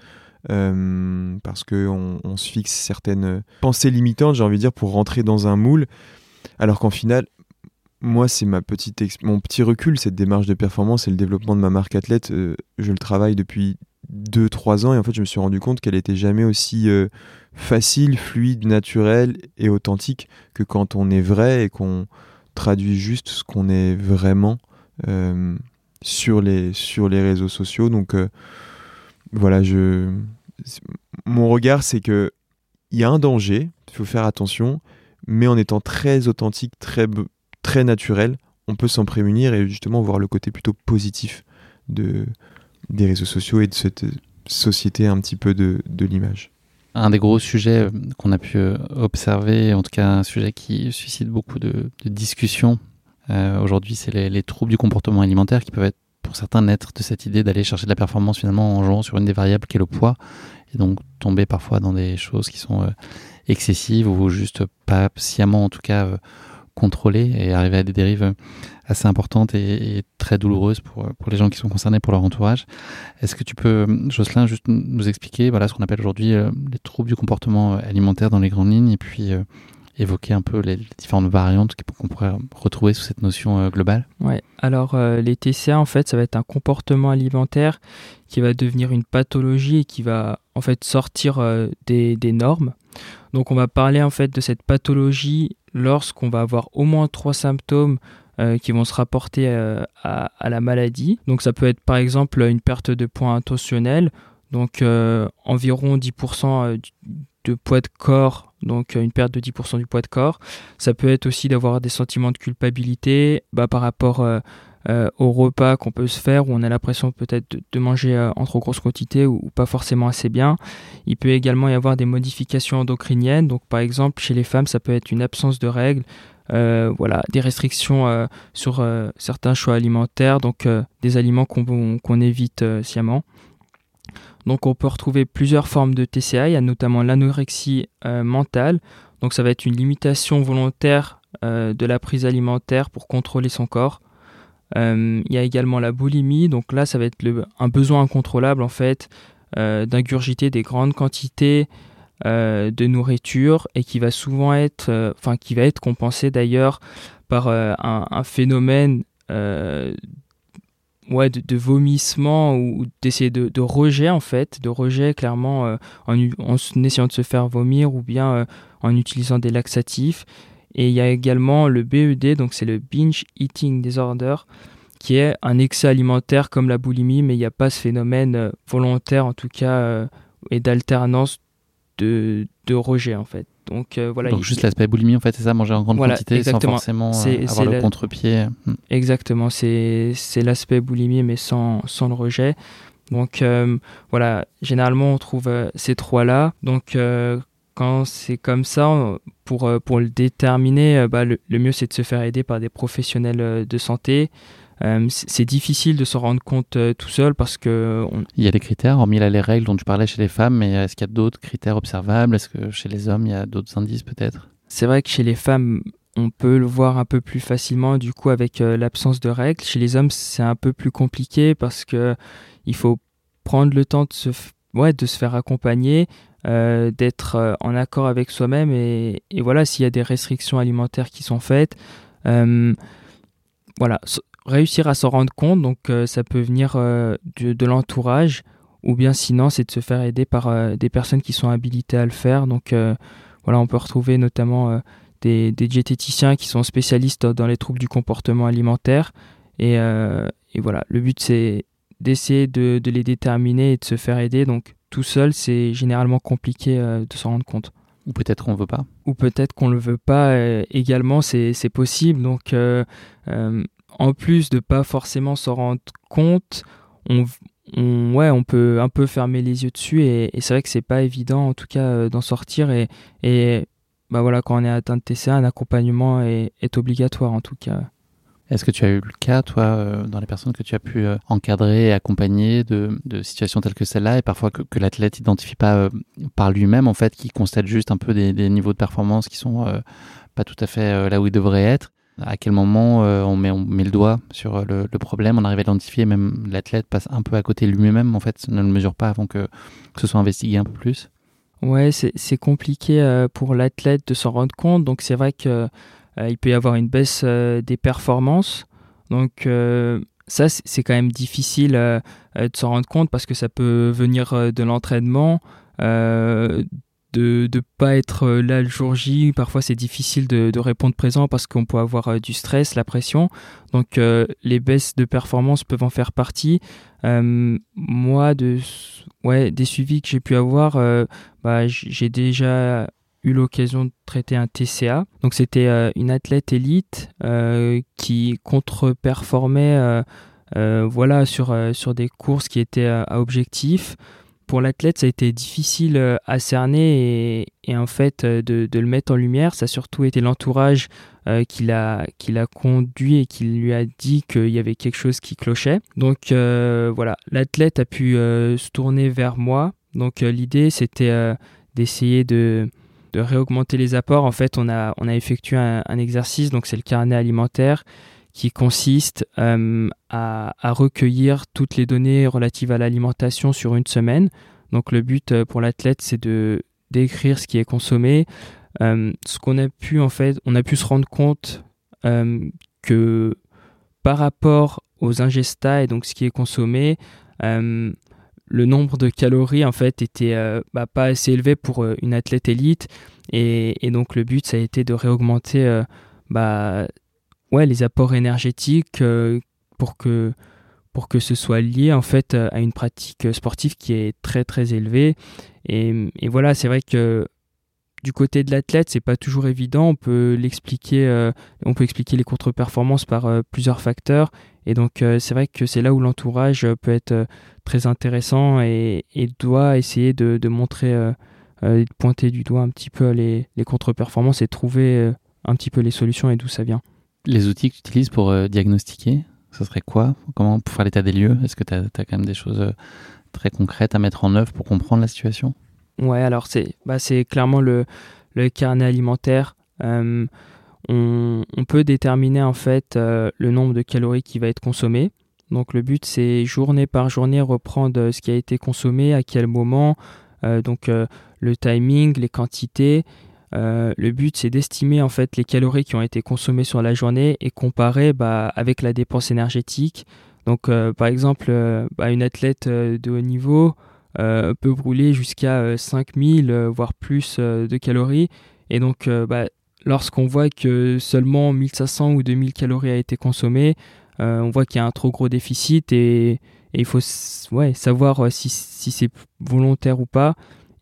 Euh, parce qu'on on se fixe certaines pensées limitantes, j'ai envie de dire, pour rentrer dans un moule, alors qu'en final, moi, c'est ma petite mon petit recul, cette démarche de performance et le développement de ma marque athlète, euh, je le travaille depuis 2-3 ans et en fait, je me suis rendu compte qu'elle était jamais aussi euh, facile, fluide, naturelle et authentique que quand on est vrai et qu'on traduit juste ce qu'on est vraiment sur les, sur les réseaux sociaux. Donc euh, voilà, je, mon regard, c'est que il y a un danger, il faut faire attention, mais en étant très authentique, très, très naturel, on peut s'en prémunir et justement voir le côté plutôt positif de, des réseaux sociaux et de cette société un petit peu de, de l'image. Un des gros sujets euh, qu'on a pu euh, observer, en tout cas un sujet qui suscite beaucoup de, discussions euh, aujourd'hui, c'est les, troubles du comportement alimentaire qui peuvent être pour certains naître de cette idée d'aller chercher de la performance finalement en jouant sur une des variables qui est le poids et donc tomber parfois dans des choses qui sont excessives ou juste pas sciemment en tout cas contrôlées et arriver à des dérives assez importantes et, très douloureuses pour, pour les gens qui sont concernés, pour leur entourage. Est-ce que tu peux, Jocelyn, juste nous expliquer voilà, ce qu'on appelle aujourd'hui les troubles du comportement alimentaire dans les grandes lignes et puis évoquer un peu les, différentes variantes qu'on pourrait retrouver sous cette notion euh, globale? Ouais, alors euh, les TCA, en fait, ça va être un comportement alimentaire qui va devenir une pathologie et qui va en fait sortir euh, des, des, normes. Donc on va parler en fait de cette pathologie lorsqu'on va avoir au moins trois symptômes qui vont se rapporter à, à, la maladie. Donc ça peut être par exemple une perte de poids intentionnel, donc environ 10% de poids de corps, donc euh, une perte de 10% du poids de corps. Ça peut être aussi d'avoir des sentiments de culpabilité bah, par rapport euh, euh, au repas qu'on peut se faire où on a l'impression peut-être de, manger en trop grosse quantité ou, pas forcément assez bien. Il peut également y avoir des modifications endocriniennes. Donc par exemple chez les femmes ça peut être une absence de règles. voilà, des restrictions sur certains choix alimentaires, donc des aliments qu'on évite sciemment. Donc on peut retrouver plusieurs formes de TCA, il y a notamment l'anorexie euh, mentale, donc ça va être une limitation volontaire euh, de la prise alimentaire pour contrôler son corps. Euh, il y a également la boulimie, donc là ça va être un besoin incontrôlable en fait d'ingurgiter des grandes quantités de nourriture et qui va souvent être, enfin qui va être compensé d'ailleurs par un, un, phénomène ouais, de, vomissement ou d'essayer de, rejet en fait, de rejet clairement euh, en, essayant de se faire vomir ou bien euh, en utilisant des laxatifs. Et il y a également le BED, donc c'est le Binge Eating Disorder, qui est un excès alimentaire comme la boulimie, mais il n'y a pas ce phénomène euh, volontaire en tout cas et d'alternance de, de rejet en fait. Donc euh, voilà. Donc juste l'aspect boulimie en fait, c'est ça, manger en grande quantité sans forcément euh, avoir le contre-pied. Hmm. Exactement, c'est l'aspect boulimie mais sans, sans le rejet. Donc euh, voilà, généralement on trouve ces trois-là. Donc quand c'est comme ça, pour, pour le déterminer, bah, le, mieux c'est de se faire aider par des professionnels de santé. Euh, c'est difficile de s'en rendre compte euh, tout seul parce que... Il y a des critères, hormis là, les règles dont tu parlais chez les femmes, mais est-ce qu'il y a d'autres critères observables? Est-ce que chez les hommes, il y a d'autres indices peut-être? C'est vrai que chez les femmes, on peut le voir un peu plus facilement du coup avec euh, l'absence de règles. Chez les hommes, c'est un peu plus compliqué parce que il faut prendre le temps de se, ouais, de se faire accompagner, d'être en accord avec soi-même et, voilà, s'il y a des restrictions alimentaires qui sont faites, voilà, réussir à s'en rendre compte, donc euh, ça peut venir euh, de, l'entourage, ou bien sinon c'est de se faire aider par euh, des personnes qui sont habilitées à le faire. Donc voilà, on peut retrouver notamment des, diététiciens qui sont spécialistes dans les troubles du comportement alimentaire. Et, voilà, le but c'est d'essayer de, de, les déterminer et de se faire aider. Donc tout seul, c'est généralement compliqué de s'en rendre compte. Ou peut-être qu'on ne veut pas. Ou peut-être qu'on ne le veut pas également, c'est possible. Donc en plus de pas forcément s'en rendre compte, on, ouais, on peut un peu fermer les yeux dessus et, c'est vrai que c'est pas évident en tout cas euh, d'en sortir et, et bah voilà, quand on est atteint de TCA, un accompagnement est, est obligatoire en tout cas. Est-ce que tu as eu le cas, toi, euh, dans les personnes que tu as pu euh, encadrer et accompagner de, situations telles que celle-là, et parfois que, l'athlète n'identifie pas euh, par lui-même, en fait, qui constate juste un peu des, niveaux de performance qui sont pas tout à fait là où ils devraient être? À quel moment on, met, on met le doigt sur le, problème, on arrive à l'identifier, même l'athlète passe un peu à côté lui-même, en fait, ne le mesure pas avant que, ce soit investigué un peu plus? Ouais, c'est compliqué pour l'athlète de s'en rendre compte, donc c'est vrai que il peut y avoir une baisse euh, des performances. Donc euh, ça, c'est quand même difficile de s'en rendre compte parce que ça peut venir de l'entraînement, de ne pas être là le jour J. Parfois, c'est difficile de, répondre présent parce qu'on peut avoir du stress, la pression. Donc, les baisses de performance peuvent en faire partie. moi, des suivis que j'ai pu avoir, bah, j'ai déjà eu l'occasion de traiter un TCA. Donc c'était euh, une athlète élite euh, qui contre-performait euh, voilà, sur, sur des courses qui étaient à objectif. Pour l'athlète, ça a été difficile à cerner et, en fait de, de, le mettre en lumière. Ça a surtout été l'entourage qui l'a conduit et qui lui a dit qu'il y avait quelque chose qui clochait. Donc voilà, l'athlète a pu se tourner vers moi. Donc l'idée c'était d'essayer de, de réaugmenter les apports, en fait, on a, on a effectué un, exercice, donc c'est le carnet alimentaire, qui consiste euh, à, recueillir toutes les données relatives à l'alimentation sur une semaine. Donc le but euh, pour l'athlète, c'est de d'écrire ce qui est consommé. Euh, ce qu'on a pu en fait, on a pu se rendre compte que par rapport aux ingestats et donc ce qui est consommé, le nombre de calories en fait était euh, bah, pas assez élevé pour euh, une athlète élite et, donc le but ça a été de réaugmenter euh, bah, ouais, les apports énergétiques pour que pour que ce soit lié en fait à une pratique sportive qui est très très élevée et, voilà c'est vrai que du côté de l'athlète, c'est pas toujours évident. On peut l'expliquer, on peut expliquer les contre-performances par plusieurs facteurs. Et donc, euh, c'est vrai que c'est là où l'entourage peut être très intéressant et, doit essayer de, montrer, de pointer du doigt un petit peu les, contre-performances et trouver un petit peu les solutions et d'où ça vient. Les outils que tu utilises pour diagnostiquer, ce serait quoi? Comment pour faire l'état des lieux? Est-ce que tu as, as, quand même des choses très concrètes à mettre en œuvre pour comprendre la situation? Ouais, alors c'est bah clairement le, le, carnet alimentaire. Euh, on, peut déterminer en fait euh, le nombre de calories qui va être consommé. Donc le but c'est journée par journée reprendre ce qui a été consommé, à quel moment, euh, donc le timing, les quantités. le but c'est d'estimer en fait les calories qui ont été consommées sur la journée et comparer bah, avec la dépense énergétique. Donc par exemple bah, une athlète de haut niveau euh, peut brûler jusqu'à 5000 euh, euh, voire plus de calories. Et donc, bah, lorsqu'on voit que seulement 1500 ou 2000 calories a été consommé, on voit qu'il y a un trop gros déficit et, il faut ouais, savoir si, si c'est volontaire ou pas.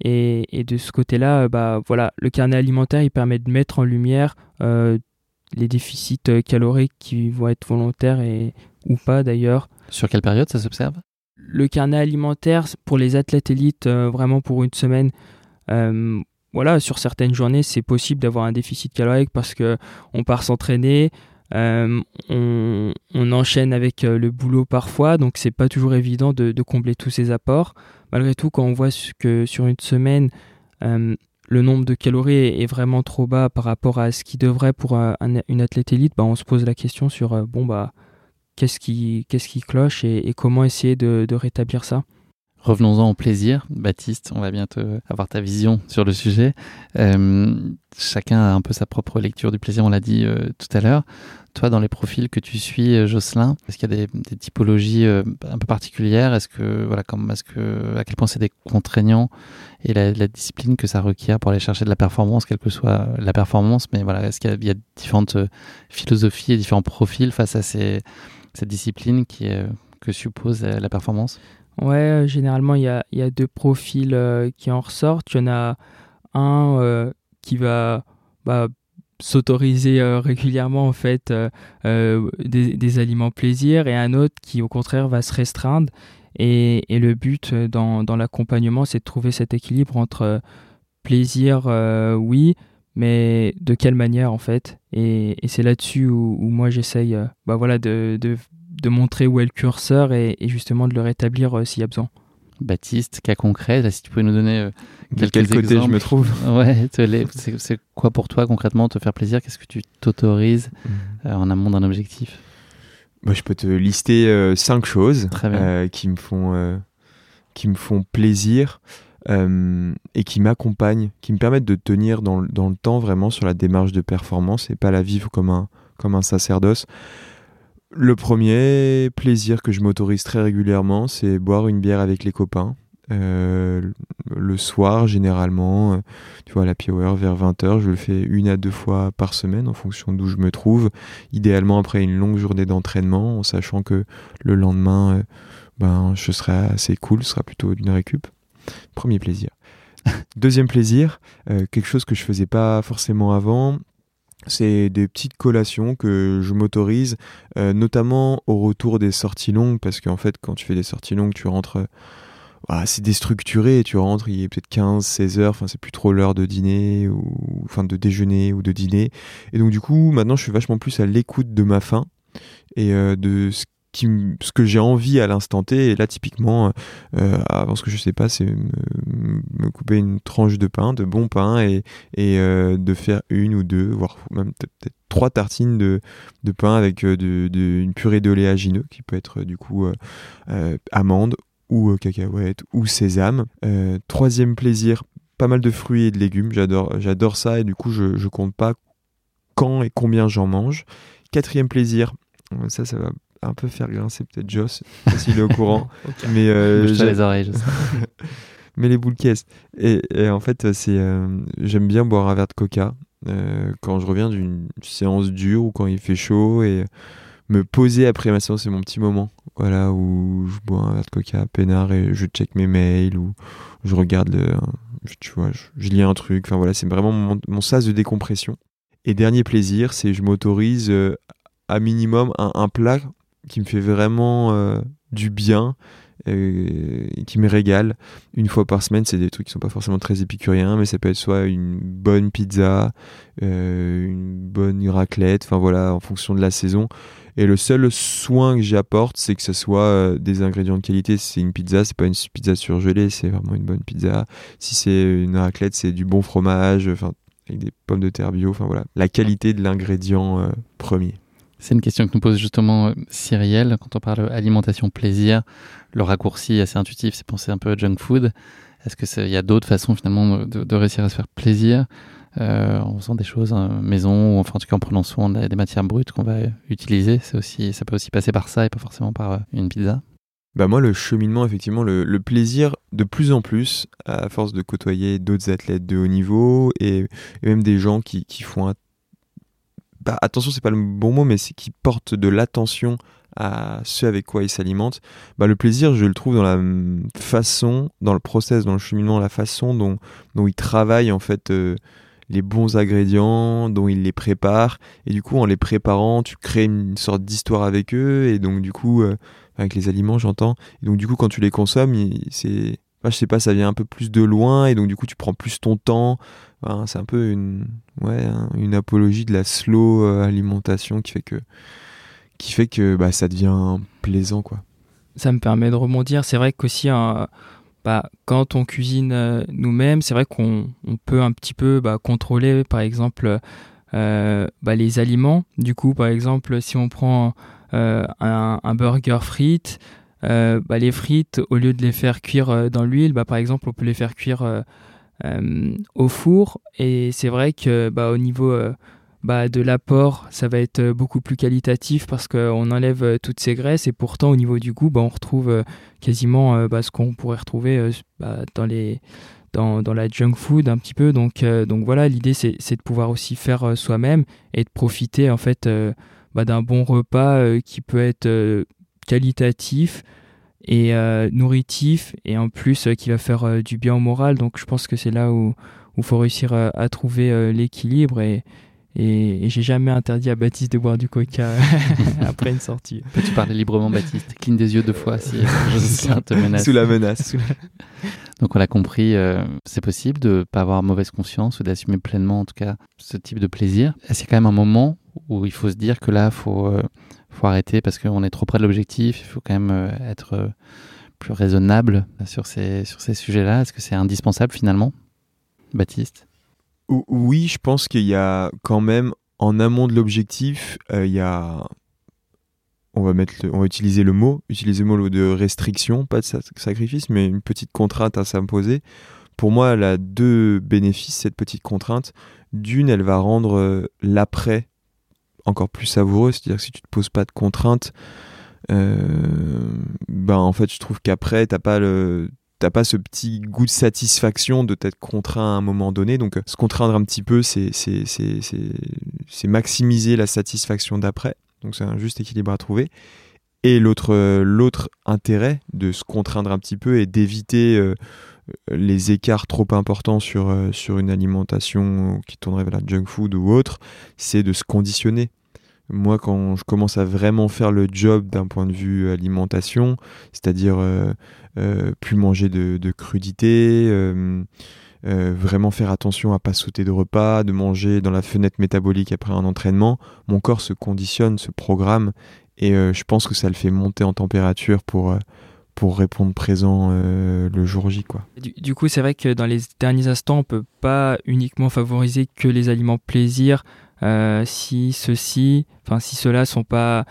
Et, et de ce côté-là, bah, voilà, le carnet alimentaire il permet de mettre en lumière les déficits caloriques qui vont être volontaires et, ou pas d'ailleurs. Sur quelle période ça s'observe? Le carnet alimentaire pour les athlètes élites, euh, vraiment pour une semaine, euh, voilà, sur certaines journées, c'est possible d'avoir un déficit calorique parce que on part s'entraîner, euh, on, enchaîne avec le boulot parfois, donc c'est pas toujours évident de, combler tous ces apports. Malgré tout, quand on voit que sur une semaine, le nombre de calories est vraiment trop bas par rapport à ce qui devrait pour une athlète élite, bah, on se pose la question sur bon bah qu'est-ce qui cloche et, comment essayer de, rétablir ça? Revenons-en au plaisir. Baptiste, on va bientôt avoir ta vision sur le sujet. Euh, chacun a un peu sa propre lecture du plaisir, on l'a dit euh, tout à l'heure. Toi, dans les profils que tu suis, euh, Jocelyn, est-ce qu'il y a des, typologies un peu particulières? Est-ce que, voilà, comme, est-ce que, à quel point c'est des contraignants et la, discipline que ça requiert pour aller chercher de la performance, quelle que soit la performance? Mais voilà, est-ce qu'il y a différentes philosophies et différents profils face à ces cette discipline qui est, que suppose la performance? Ouais, euh, généralement, il y a, deux profils euh, qui en ressortent. Il y en a un euh, qui va bah, s'autoriser régulièrement en fait des, aliments plaisir et un autre qui au contraire va se restreindre. Et, le but dans, l'accompagnement, c'est de trouver cet équilibre entre plaisir, oui, mais de quelle manière en fait? Et, c'est là-dessus où, moi j'essaye bah voilà, de, de, montrer où est le curseur et, justement de le rétablir s'il y a besoin. Baptiste, cas concret, si tu pouvais nous donner quelques quel côté je me trouve? (laughs) Ouais, c'est quoi pour toi concrètement te faire plaisir? Qu'est-ce que tu t'autorises mmh. en amont d'un objectif? Bah, Je peux te lister cinq choses qui me font qui me font plaisir euh, et qui m'accompagnent, qui me permettent de tenir dans, dans, le temps vraiment sur la démarche de performance et pas la vivre comme un, comme un sacerdoce. Le premier plaisir que je m'autorise très régulièrement, c'est boire une bière avec les copains. Euh, le soir, généralement, euh, tu vois, la hour vers 20h, je le fais une à deux fois par semaine en fonction d'où je me trouve. Idéalement après une longue journée d'entraînement, en sachant que le lendemain, ben, je serai assez cool, ce sera plutôt d'une récup. Premier plaisir. (laughs) Deuxième plaisir, euh, quelque chose que je faisais pas forcément avant, c'est des petites collations que je m'autorise, euh, notamment au retour des sorties longues, parce qu'en fait, quand tu fais des sorties longues, tu rentres. Euh, bah, c'est déstructuré, tu rentres, il est peut-être 15, 16 heures, enfin c'est plus trop l'heure de dîner, ou enfin de déjeuner ou de dîner. Et donc du coup, maintenant je suis vachement plus à l'écoute de ma faim et de ce ce que j'ai envie à l'instant T. Et là, typiquement, euh, avant ce que je sais pas, c'est me, couper une tranche de pain, de bon pain, et, euh, de faire une ou deux, voire même peut-être trois tartines de, pain avec euh, de, une purée d'oléagineux qui peut être du coup amande ou cacahuète ou sésame. troisième plaisir, pas mal de fruits et de légumes. J'adore, j'adore ça et du coup, je, je compte pas quand et combien j'en mange. Quatrième plaisir, ça, ça va un peu faire grincer peut-être Joss, s'il est au courant. (laughs) Mais euh, les oreilles, (laughs) mais les boules caisses. Et, en fait, c'est euh, j'aime bien boire un verre de coca euh, quand je reviens d'une séance dure ou quand il fait chaud et me poser après ma séance, c'est mon petit moment. Voilà, où je bois un verre de coca peinard et je check mes mails ou je regarde le. Tu vois, je, lis un truc. Enfin voilà, c'est vraiment mon, mon, sas de décompression. Et dernier plaisir, c'est je m'autorise à minimum un, un, plat qui me fait vraiment euh, du bien et qui me régale une fois par semaine. C'est des trucs qui sont pas forcément très épicuriens, mais ça peut être soit une bonne pizza, euh, une bonne raclette, enfin voilà, en fonction de la saison. Et le seul soin que j'apporte, c'est que ce soit euh, des ingrédients de qualité. Si c'est une pizza, c'est pas une pizza surgelée, c'est vraiment une bonne pizza. Si c'est une raclette, c'est du bon fromage, enfin avec des pommes de terre bio. Enfin voilà, la qualité de l'ingrédient premier. C'est une question que nous pose justement euh, Cyrielle quand on parle alimentation plaisir. Le raccourci assez intuitif, c'est penser un peu à junk food. Est-ce qu'il y a d'autres façons finalement de, réussir à se faire plaisir euh, en faisant des choses à maison ou enfin, en tout cas en prenant soin des, matières brutes qu'on va utiliser? C'est aussi, ça peut aussi passer par ça et pas forcément par euh, une pizza. Bah moi, le cheminement, effectivement, le, plaisir, de plus en plus, à force de côtoyer d'autres athlètes de haut niveau et, même des gens qui, qui font un attention, c'est pas le bon mot, mais c'est qui porte de l'attention à ce avec quoi il s'alimente, bah, le plaisir, je le trouve dans la façon, dans le process, dans le cheminement, la façon dont, dont il travaille en fait euh, les bons ingrédients, dont il les prépare. Et du coup, en les préparant, tu crées une sorte d'histoire avec eux. Et donc, du coup, euh, avec les aliments, j'entends. Et donc, du coup, quand tu les consommes, c'est je sais pas, ça vient un peu plus de loin et donc du coup tu prends plus ton temps. c'est un peu une, ouais, une apologie de la slow euh, alimentation qui fait que, qui fait que bah, ça devient plaisant quoi. Ça me permet de rebondir. C'est vrai qu'aussi hein, bah, quand on cuisine euh, nous-mêmes, c'est vrai qu'on on peut un petit peu bah, contrôler par exemple euh, bah, les aliments. Du coup, par exemple, si on prend un, un burger frites, euh, bah, les frites, au lieu de les faire cuire euh, dans l'huile, bah, par exemple, on peut les faire cuire euh, au four. Et c'est vrai que bah, au niveau bah, de l'apport, ça va être beaucoup plus qualitatif parce qu'on enlève toutes ces graisses et pourtant au niveau du goût, bah, on retrouve quasiment bah, ce qu'on pourrait retrouver dans, les, la junk food un petit peu. Donc, donc voilà, l'idée c'est, de pouvoir aussi faire soi-même et de profiter en fait d'un bon repas qui peut être qualitatif et euh, nourritif et en plus euh, qui va faire euh, du bien au moral. Donc je pense que c'est là où il faut réussir à trouver l'équilibre et, et, j'ai jamais interdit à Baptiste de boire du coca (laughs) après une sortie. Peux-tu parler librement, Baptiste Cligne des yeux deux fois si (laughs) je te menace. Sous la menace. (laughs) Donc on l'a compris, euh, c'est possible de ne pas avoir mauvaise conscience ou d'assumer pleinement en tout cas ce type de plaisir. A quand même un moment où il faut se dire que là, il faut, euh, faut arrêter parce qu'on est trop près de l'objectif, il faut quand même euh, être plus raisonnable sur ces, sur ces sujets-là Est-ce que c'est indispensable finalement Baptiste? Oui, je pense qu'il y a quand même en amont de l'objectif, il y a on va, mettre on va utiliser le mot, utiliser le mot de restriction, pas de sacrifice, mais une petite contrainte à s'imposer. Pour moi, elle a deux bénéfices, cette petite contrainte. D'une, elle va rendre euh, l'après encore plus savoureux, c'est-à-dire que si tu te poses pas de contraintes, euh, ben en fait, je trouve qu'après, t'as pas le t'as pas ce petit goût de satisfaction de t'être contraint à un moment donné. Donc, se contraindre un petit peu, c'est maximiser la satisfaction d'après. Donc c'est un juste équilibre à trouver. Et l'autre, euh, l'autre intérêt de se contraindre un petit peu et d'éviter euh, les écarts trop importants sur, euh, sur une alimentation qui tournerait vers la junk food ou autre, c'est de se conditionner. Moi, quand je commence à vraiment faire le job d'un point de vue alimentation, c'est-à-dire plus manger de, de crudité, euh, vraiment faire attention à pas sauter de repas, de manger dans la fenêtre métabolique après un entraînement, mon corps se conditionne, se programme, et euh, je pense que ça le fait monter en température pour, euh, pour répondre présent le jour J. Quoi. Du, coup, c'est vrai que dans les derniers instants, on peut pas uniquement favoriser que les aliments plaisir, si ceux-ci, enfin si ceux-là sont pas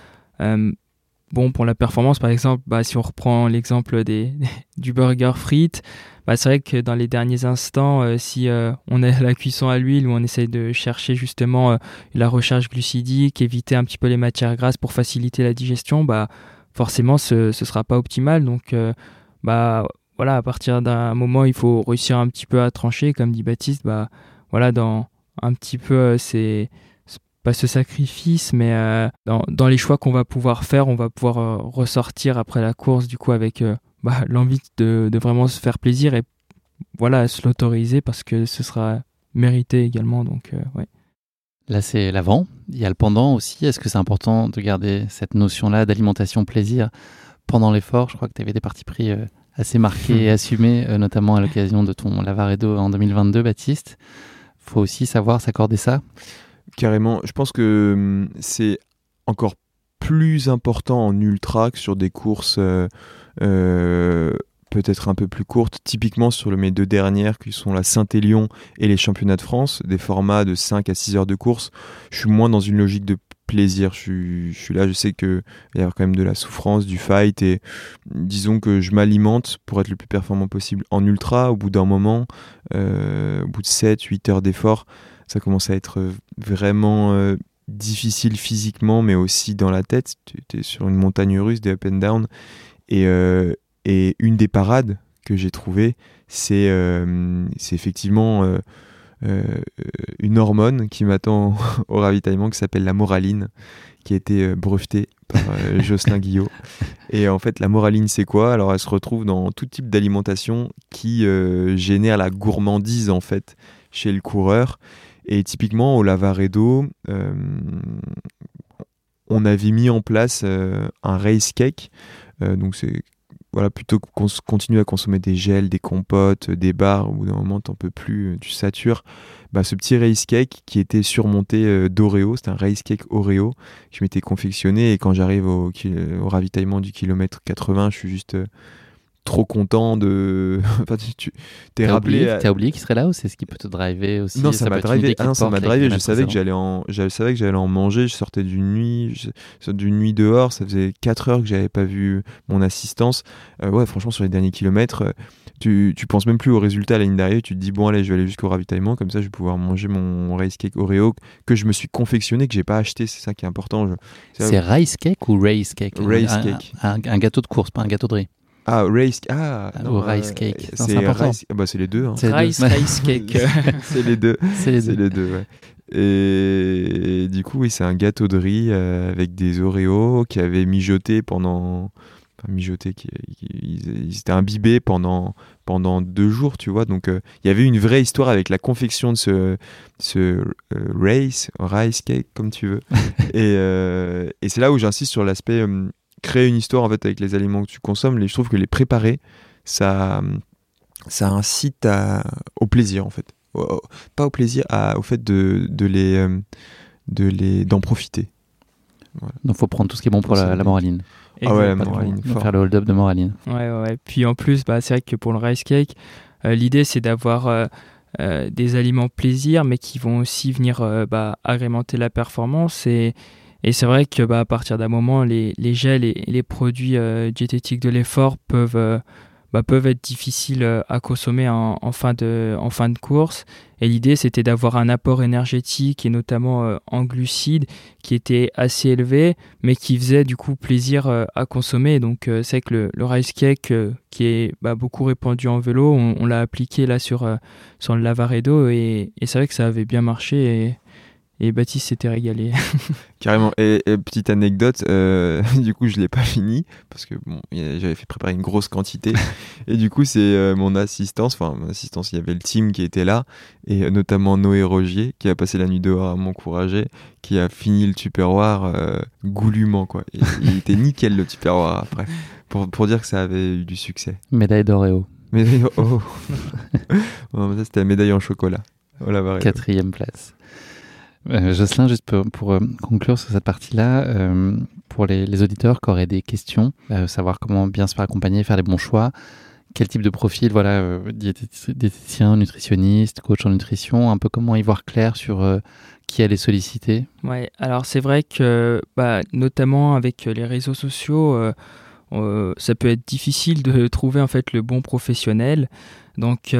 bons pour la performance. Par exemple, bah, si on reprend l'exemple des, (laughs) du burger frites, bah, c'est vrai que dans les derniers instants, euh, si euh, on a la cuisson à l'huile ou on essaye de chercher justement euh, la recharge glucidique, éviter un petit peu les matières grasses pour faciliter la digestion, bah forcément ce ne sera pas optimal. Donc bah voilà, à partir d'un moment, il faut réussir un petit peu à trancher, comme dit Baptiste, bah voilà, dans un petit peu c'est pas ce sacrifice, mais dans, dans, les choix qu'on va pouvoir faire, on va pouvoir ressortir après la course du coup avec bah, (laughs) l'envie de, de, vraiment se faire plaisir et voilà, se l'autoriser parce que ce sera mérité également. Donc, euh, ouais. Là, c'est l'avant. Il y a le pendant aussi. Est-ce que c'est important de garder cette notion-là d'alimentation plaisir pendant l'effort? Je crois que tu avais des parties pris euh, assez marqués et assumés, euh, notamment à l'occasion de ton Lavaredo en 2022, Baptiste. faut aussi savoir s'accorder ça. Carrément. Je pense que hum, c'est encore plus important en ultra que sur des courses euh, peut-être un peu plus courtes, typiquement sur mes deux dernières qui sont la Saint-Élion et les championnats de France, des formats de 5 à 6 heures de course. Je suis moins dans une logique de plaisir. Je suis, là, je sais qu'il y a quand même de la souffrance, du fight, et disons que je m'alimente pour être le plus performant possible en ultra. Au bout d'un moment, euh, au bout de 7, 8 heures d'effort, ça commence à être vraiment euh, difficile physiquement, mais aussi dans la tête. Tu es sur une montagne russe, des up and down. Euh, et, une des parades que j'ai trouvées, c'est euh, effectivement euh, une hormone qui m'attend (laughs) au ravitaillement qui s'appelle la moraline, qui a été brevetée par (laughs) Jocelyn Guillot. Et en fait, la moraline, c'est quoi? Alors, elle se retrouve dans tout type d'alimentation qui génère la gourmandise, en fait, chez le coureur. Et typiquement, au Lavaredo, on avait mis en place un race cake euh, donc c'est voilà, plutôt qu'on continue à consommer des gels, des compotes, des bars, au bout d'un moment, t'en peux plus, euh, tu satures. Bah, ce petit race cake qui était surmonté euh, d'Oreo, c'est un race cake Oreo que je m'étais confectionné et quand j'arrive au, au, ravitaillement du kilomètre 80, je suis juste trop content de. (laughs) enfin, tu t'es rappelé. T'as oublié qu'il serait là ou c'est ce qui peut te driver aussi? Non, ça m'a drivé. Ah ça m'a drivé. Je savais que j'allais en, je savais que j'allais en manger. Je sortais d'une nuit, d'une nuit dehors. Ça faisait 4 heures que j'avais pas vu mon assistance. Euh, ouais, franchement, sur les derniers kilomètres, euh, tu, tu penses même plus au résultat à la ligne d'arrivée. Tu te dis bon allez, je vais aller jusqu'au ravitaillement. Comme ça, je vais pouvoir manger mon rice cake Oreo que je me suis confectionné, que j'ai pas acheté. C'est ça qui est important. C'est rice cake ou race cake? Cake. un gâteau de course, pas un gâteau de riz. Ah, rice, ah, non, rice cake. C'est rice, bah, c'est les deux. Hein. Rice, rice cake. (laughs) (laughs) c'est les deux. C'est les, les, deux. Ouais. Et, du coup, oui, c'est un gâteau de riz euh, avec des Oreos qui avaient mijoté pendant. Enfin, mijoté, qui, ils, étaient imbibés pendant, pendant deux jours, tu vois. Donc, euh, il y avait une vraie histoire avec la confection de ce, ce euh, rice, rice cake, comme tu veux. (laughs) et, et c'est là où j'insiste sur l'aspect créer une histoire en fait avec les aliments que tu consommes. je trouve que les préparer, ça, ça incite à, au plaisir en fait. Pas au plaisir, au fait de, de les, euh, de les, d'en profiter. Donc il faut prendre tout ce qui est bon pour la, moraline. Ah ouais, la moraline. Faire le hold-up de moraline. Ouais, ouais. Puis en plus, bah, c'est vrai que pour le rice cake, euh, l'idée c'est d'avoir euh, des aliments plaisir, mais qui vont aussi venir bah, agrémenter la performance. Et, et c'est vrai que bah, à partir d'un moment, les, gels et, les produits diététiques de l'effort peuvent bah, peuvent être difficiles euh, à consommer en, fin, de, en fin de course. Et l'idée, c'était d'avoir un apport énergétique et notamment euh, en glucides qui était assez élevé, mais qui faisait du coup plaisir euh, à consommer. Donc, c'est que le, rice cake, qui est bah, beaucoup répandu en vélo, on, l'a appliqué là sur, sur le Lavaredo et, et c'est vrai que ça avait bien marché. Et Baptiste s'était régalé. (laughs) Carrément. Et, petite anecdote, euh, (laughs) du coup, je l'ai pas fini parce que bon, j'avais fait préparer une grosse quantité. (laughs) et du coup, c'est euh, mon assistance, enfin, mon assistance, il y avait le team qui était là, et euh, notamment Noé Rogier, qui a passé la nuit dehors à m'encourager, qui a fini le tupperware goulûment, quoi. il était nickel le tupperware après, pour, pour dire que ça avait eu du succès. Médaille d'Oreo. Médaille. Oh. ça, c'était la médaille en chocolat. Quatrième place. Euh, Jocelyn, juste pour, euh, conclure sur cette partie-là, euh, pour les, auditeurs qui auraient des questions, savoir comment bien se faire accompagner, faire les bons choix, quel type de profil, voilà, diététicien, nutritionniste, coach en nutrition, un peu comment y voir clair sur qui allait solliciter Ouais, alors c'est vrai que, bah, notamment avec les réseaux sociaux, ça peut être difficile de trouver en fait le bon professionnel. Donc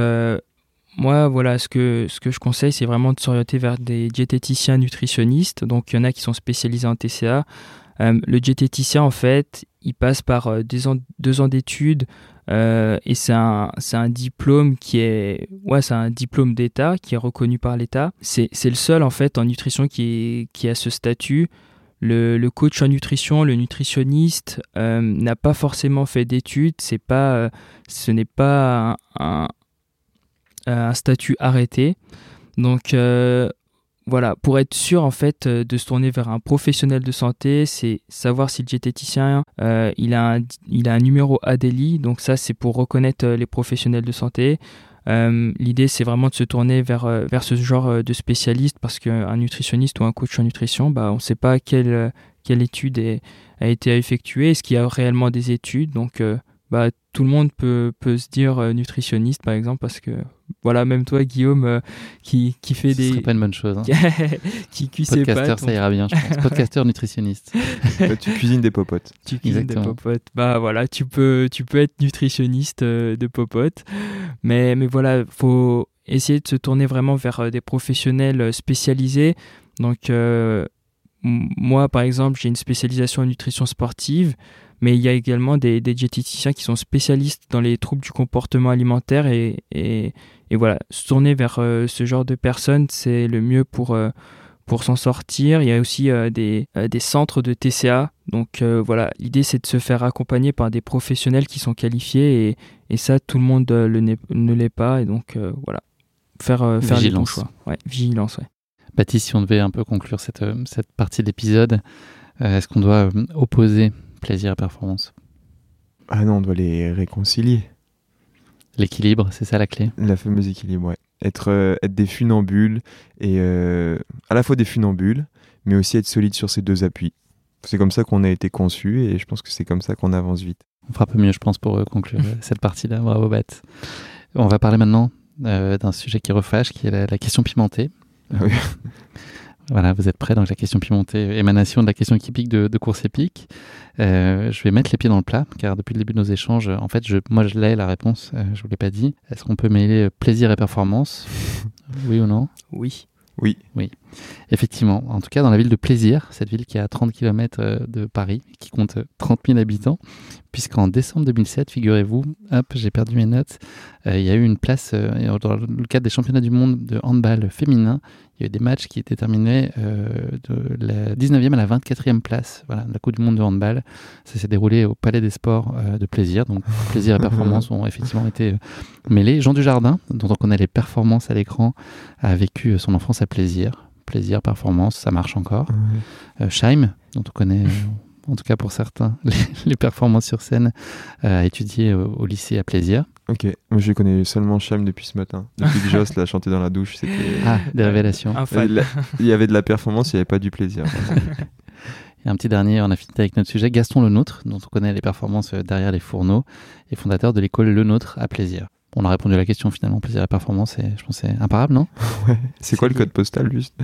moi, voilà, ce que, ce que je conseille, c'est vraiment de s'orienter vers des diététiciens nutritionnistes. Donc, il y en a qui sont spécialisés en TCA. Euh, le diététicien, en fait, il passe par euh, deux ans, deux ans d'études euh, et c'est un, un, diplôme qui est, ouais, c'est un diplôme d'État qui est reconnu par l'État. C'est, le seul, en fait, en nutrition qui, qui a ce statut. Le, le, coach en nutrition, le nutritionniste, n'a pas forcément fait d'études. C'est pas, ce n'est pas un statut arrêté. Donc euh, voilà, pour être sûr en fait euh, de se tourner vers un professionnel de santé, c'est savoir si le diététicien euh, il, a un, il a un numéro ADELI, donc ça c'est pour reconnaître les professionnels de santé. L'idée c'est vraiment de se tourner vers, vers ce genre de spécialiste parce qu'un nutritionniste ou un coach en nutrition, bah, on ne sait pas quelle, quelle étude a été effectuée, est-ce qu'il y a réellement des études, donc bah, tout le monde peut, peut se dire nutritionniste par exemple parce que voilà, même toi, Guillaume, euh, qui, qui fait des. Ce serait pas une bonne chose. Hein. (laughs) qui cuit ses pâtes. ça ira bien, je pense. (laughs) Podcasteur nutritionniste. tu cuisines des popotes. Tu cuisines des popotes. Bah voilà, tu peux, tu peux être nutritionniste euh, de popotes. Mais, mais voilà, faut essayer de se tourner vraiment vers euh, des professionnels spécialisés. Donc, moi, par exemple, j'ai une spécialisation en nutrition sportive mais il y a également des, des, diététiciens qui sont spécialistes dans les troubles du comportement alimentaire et, et, et voilà, se tourner vers euh, ce genre de personnes, c'est le mieux pour, euh, pour s'en sortir. Il y a aussi euh, des, des, centres de TCA, donc voilà, l'idée c'est de se faire accompagner par des professionnels qui sont qualifiés et, et ça, tout le monde le ne l'est pas et donc voilà, faire, faire les bons choix. Ouais, vigilance, ouais. Baptiste, si on devait un peu conclure cette, cette partie de l'épisode, est-ce qu'on doit opposer Plaisir et performance. Ah non, on doit les réconcilier. L'équilibre, c'est ça la clé La fameuse équilibre, ouais. Être, euh, être des funambules, et euh, à la fois des funambules, mais aussi être solide sur ces deux appuis. C'est comme ça qu'on a été conçu, et je pense que c'est comme ça qu'on avance vite. On fera un peu mieux, je pense, pour euh, conclure (laughs) cette partie-là. Bravo, Bat. On va parler maintenant d'un sujet qui refâche, qui est la, la question pimentée. Ah oui. (laughs) Voilà, vous êtes prêts Donc la question pimentée, émanation de la question équipique de, de course épique. Euh, je vais mettre les pieds dans le plat, car depuis le début de nos échanges, en fait, je, moi je l'ai la réponse, euh, je vous l'ai pas dit. Est-ce qu'on peut mêler euh, plaisir et performance? (laughs) Oui ou non? Oui. Oui. Oui. Effectivement. En tout cas, dans la ville de Plaisir, cette ville qui est à 30 km de Paris, qui compte 30 000 habitants, puisqu'en décembre 2007, figurez-vous, hop, j'ai perdu mes notes, il y a eu une place dans le cadre des championnats du monde de handball féminin il y a eu des matchs qui étaient terminés euh, de la 19e à la 24e place, voilà, la Coupe du Monde de handball. Ça s'est déroulé au Palais des Sports euh, de Plaisir, donc (laughs) plaisir et performance ont effectivement été euh, mêlés. Jean Dujardin, dont on connaît les performances à l'écran, a vécu son enfance à Plaisir. Plaisir, performance, ça marche encore. Scheim, dont on connaît (laughs) en tout cas pour certains, (laughs) les, performances sur scène, à étudier au, lycée à Plaisir. Ok, moi je connais seulement Cham depuis ce matin. Depuis que (laughs) Joss l'a chanté dans la douche, c'était. Ah, des révélations. Il y avait de la performance, il n'y avait pas du plaisir. (laughs) Et un petit dernier, on a fini avec notre sujet, Gaston Le Nôtre, dont on connaît les performances derrière les fourneaux, et fondateur de l'école Le Nôtre à Plaisir. On a répondu à la question finalement, plaisir et performance, et je pense que c'est imparable, non? Ouais. C'est quoi le code postal juste?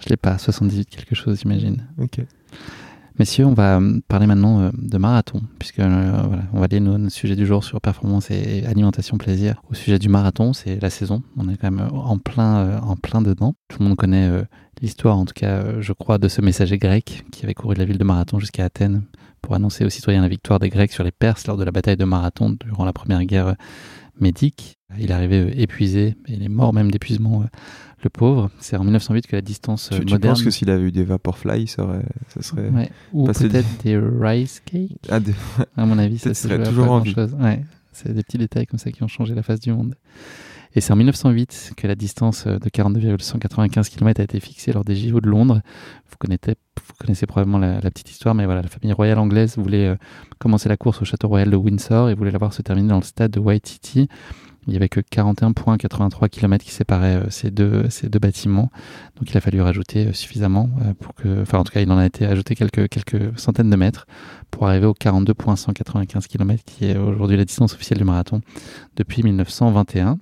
Je l'ai pas, 78 quelque chose, j'imagine. Ok. Messieurs, on va euh, parler maintenant euh, de marathon, puisque euh, on va aller notre sujet du jour sur performance et alimentation plaisir. Au sujet du marathon, c'est la saison. On est quand même en plein, en plein dedans. Tout le monde connaît l'histoire, en tout cas, je crois, de ce messager grec qui avait couru de la ville de Marathon jusqu'à Athènes pour annoncer aux citoyens la victoire des Grecs sur les Perses lors de la bataille de Marathon durant la première guerre médique. Il est arrivé épuisé, il est mort même d'épuisement le pauvre, c'est en 1908 que la distance tu, moderne. Tu penses que s'il avait eu des Vaporfly, ça, aurait, ça serait. Ouais. Ou peut-être des rice cakes. Ah, des... À mon avis, ça serait toujours en vie. Ouais. C'est des petits détails comme ça qui ont changé la face du monde. Et c'est en 1908 que la distance de 42,195 km a été fixée lors des JO de Londres. Vous connaissez, vous connaissez probablement la, petite histoire, mais voilà, la famille royale anglaise voulait euh, commencer la course au château royal de Windsor et voulait la voir se terminer dans le stade de Waititi il n'y avait que 41,83 km qui séparaient euh, ces, deux, bâtiments. Donc il a fallu rajouter euh, suffisamment euh, pour que, enfin en tout cas il en a été ajouté quelques, centaines de mètres pour arriver au 42,195 km qui est aujourd'hui la distance officielle du marathon depuis 1921.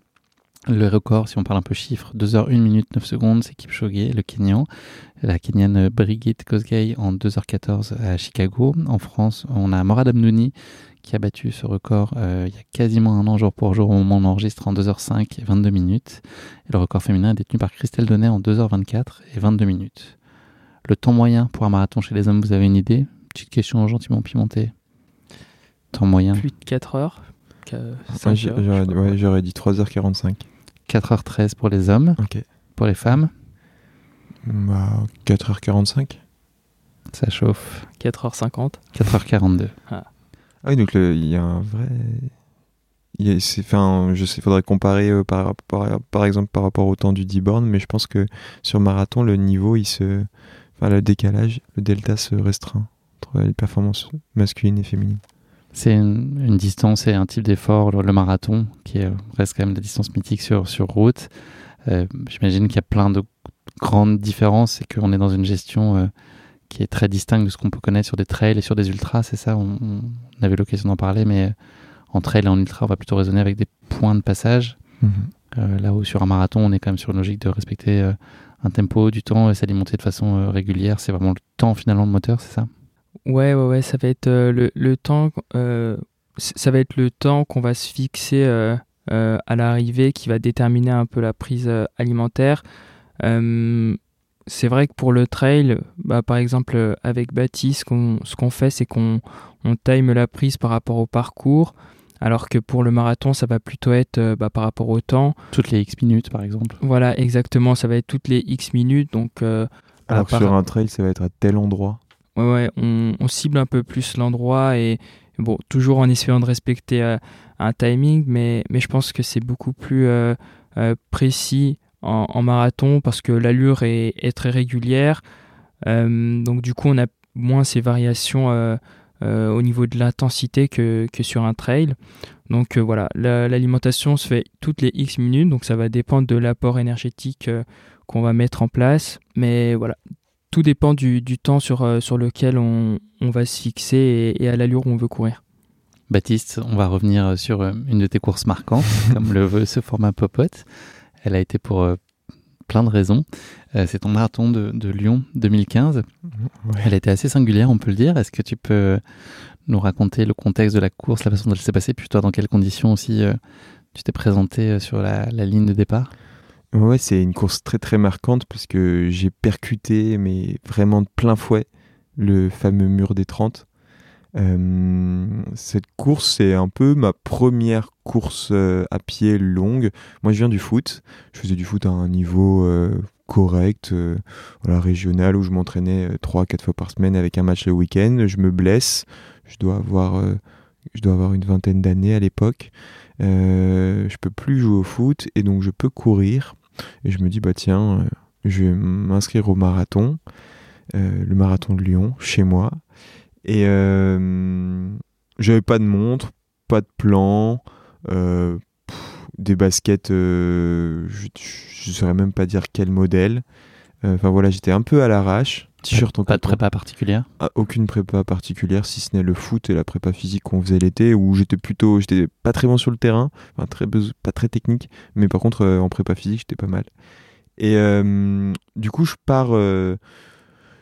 Le record, si on parle un peu chiffres, 2h1 minute 9 secondes, c'est Kipchoge, le Kenyan. La Kenyane Brigitte Kosgei en 2h14 à Chicago. En France, on a Morad Amnouni qui a battu ce record euh, il y a quasiment un an jour pour jour au moment où on enregistre en 2h05 et 22 minutes. Et le record féminin est détenu par Christelle Donnet en 2h24 et 22 minutes. Le temps moyen pour un marathon chez les hommes, vous avez une idée? Petite question gentiment pimentée. Temps moyen Plus de 4 heures. J'aurais dit 3h45. 4h13 pour les hommes. Ok. Pour les femmes bah, 4h45. Ça chauffe. 4h50. 4h42. Ah. Ah oui, donc il y a un vrai. Il enfin, je faudrait comparer euh, par, par, exemple par rapport au temps du D-Born, mais je pense que sur marathon, le niveau, il se, enfin, le décalage, le delta se restreint entre les performances masculines et féminines. C'est une, distance et un type d'effort, le, marathon, qui reste quand même la distance mythique sur, sur route. Euh, j'imagine qu'il y a plein de grandes différences et qu'on est dans une gestion euh, qui est très distincte de ce qu'on peut connaître sur des trails et sur des ultras, c'est ça on, avait l'occasion d'en parler, mais en trail et en ultra, on va plutôt raisonner avec des points de passage. Mhm. Euh, là où sur un marathon, on est quand même sur une logique de respecter euh, un tempo, du temps et s'alimenter de façon euh, régulière. C'est vraiment le temps finalement de moteur, c'est ça? Ouais, ouais, ouais, ça va être le, le, temps. ça va être le temps qu'on va se fixer à l'arrivée qui va déterminer un peu la prise alimentaire c'est vrai que pour le trail, bah, par exemple euh, avec Baptiste, ce qu'on fait, c'est qu'on on time la prise par rapport au parcours, alors que pour le marathon, ça va plutôt être euh, bah, par rapport au temps. Toutes les X minutes, par exemple. Voilà, exactement, ça va être toutes les X minutes. Donc, euh, alors que sur un trail, ça va être à tel endroit. Ouais, ouais on, on cible un peu plus l'endroit et bon, toujours en essayant de respecter un timing, mais, mais je pense que c'est beaucoup plus précis en, marathon parce que l'allure est, très régulière. Euh, donc du coup, on a moins ces variations euh, euh, au niveau de l'intensité que, sur un trail. Donc voilà, l'alimentation se fait toutes les X minutes, donc ça va dépendre de l'apport énergétique qu'on va mettre en place. Mais voilà, tout dépend du, temps sur, sur lequel on, va se fixer et, à l'allure où on veut courir. Baptiste, on va revenir sur une de tes courses marquantes, (laughs) comme le veut ce format Popote. Elle a été pour euh, plein de raisons. Euh, c'est ton marathon de, Lyon 2015. Elle a été assez singulière, on peut le dire. Est-ce que tu peux nous raconter le contexte de la course, la façon dont elle s'est passée, puis toi, dans quelles conditions aussi euh, tu t'es présenté sur la, ligne de départ? Ouais, c'est une course très très marquante parce que j'ai percuté, mais vraiment de plein fouet, le fameux mur des 30. Euh, cette course, c'est un peu ma première course euh, à pied longue. Moi, je viens du foot. Je faisais du foot à un niveau euh, correct, voilà, régional, où je m'entraînais 3-4 fois par semaine avec un match le week-end. Je me blesse. Je dois avoir, je dois avoir une vingtaine d'années à l'époque. je peux plus jouer au foot et donc je peux courir. Et je me dis, bah tiens, je vais m'inscrire au marathon, le marathon de Lyon, chez moi. Et euh, j'avais pas de montre, pas de plan, euh, pff, des baskets, euh, je ne saurais même pas dire quel modèle. Enfin voilà, j'étais un peu à l'arrache. T-shirt en Pas de prépa particulière? Ah, aucune prépa particulière, si ce n'est le foot et la prépa physique qu'on faisait l'été, où j'étais plutôt, j'étais pas très bon sur le terrain, enfin très beso- pas très technique, mais par contre euh, en prépa physique j'étais pas mal. Et euh, du coup je pars euh,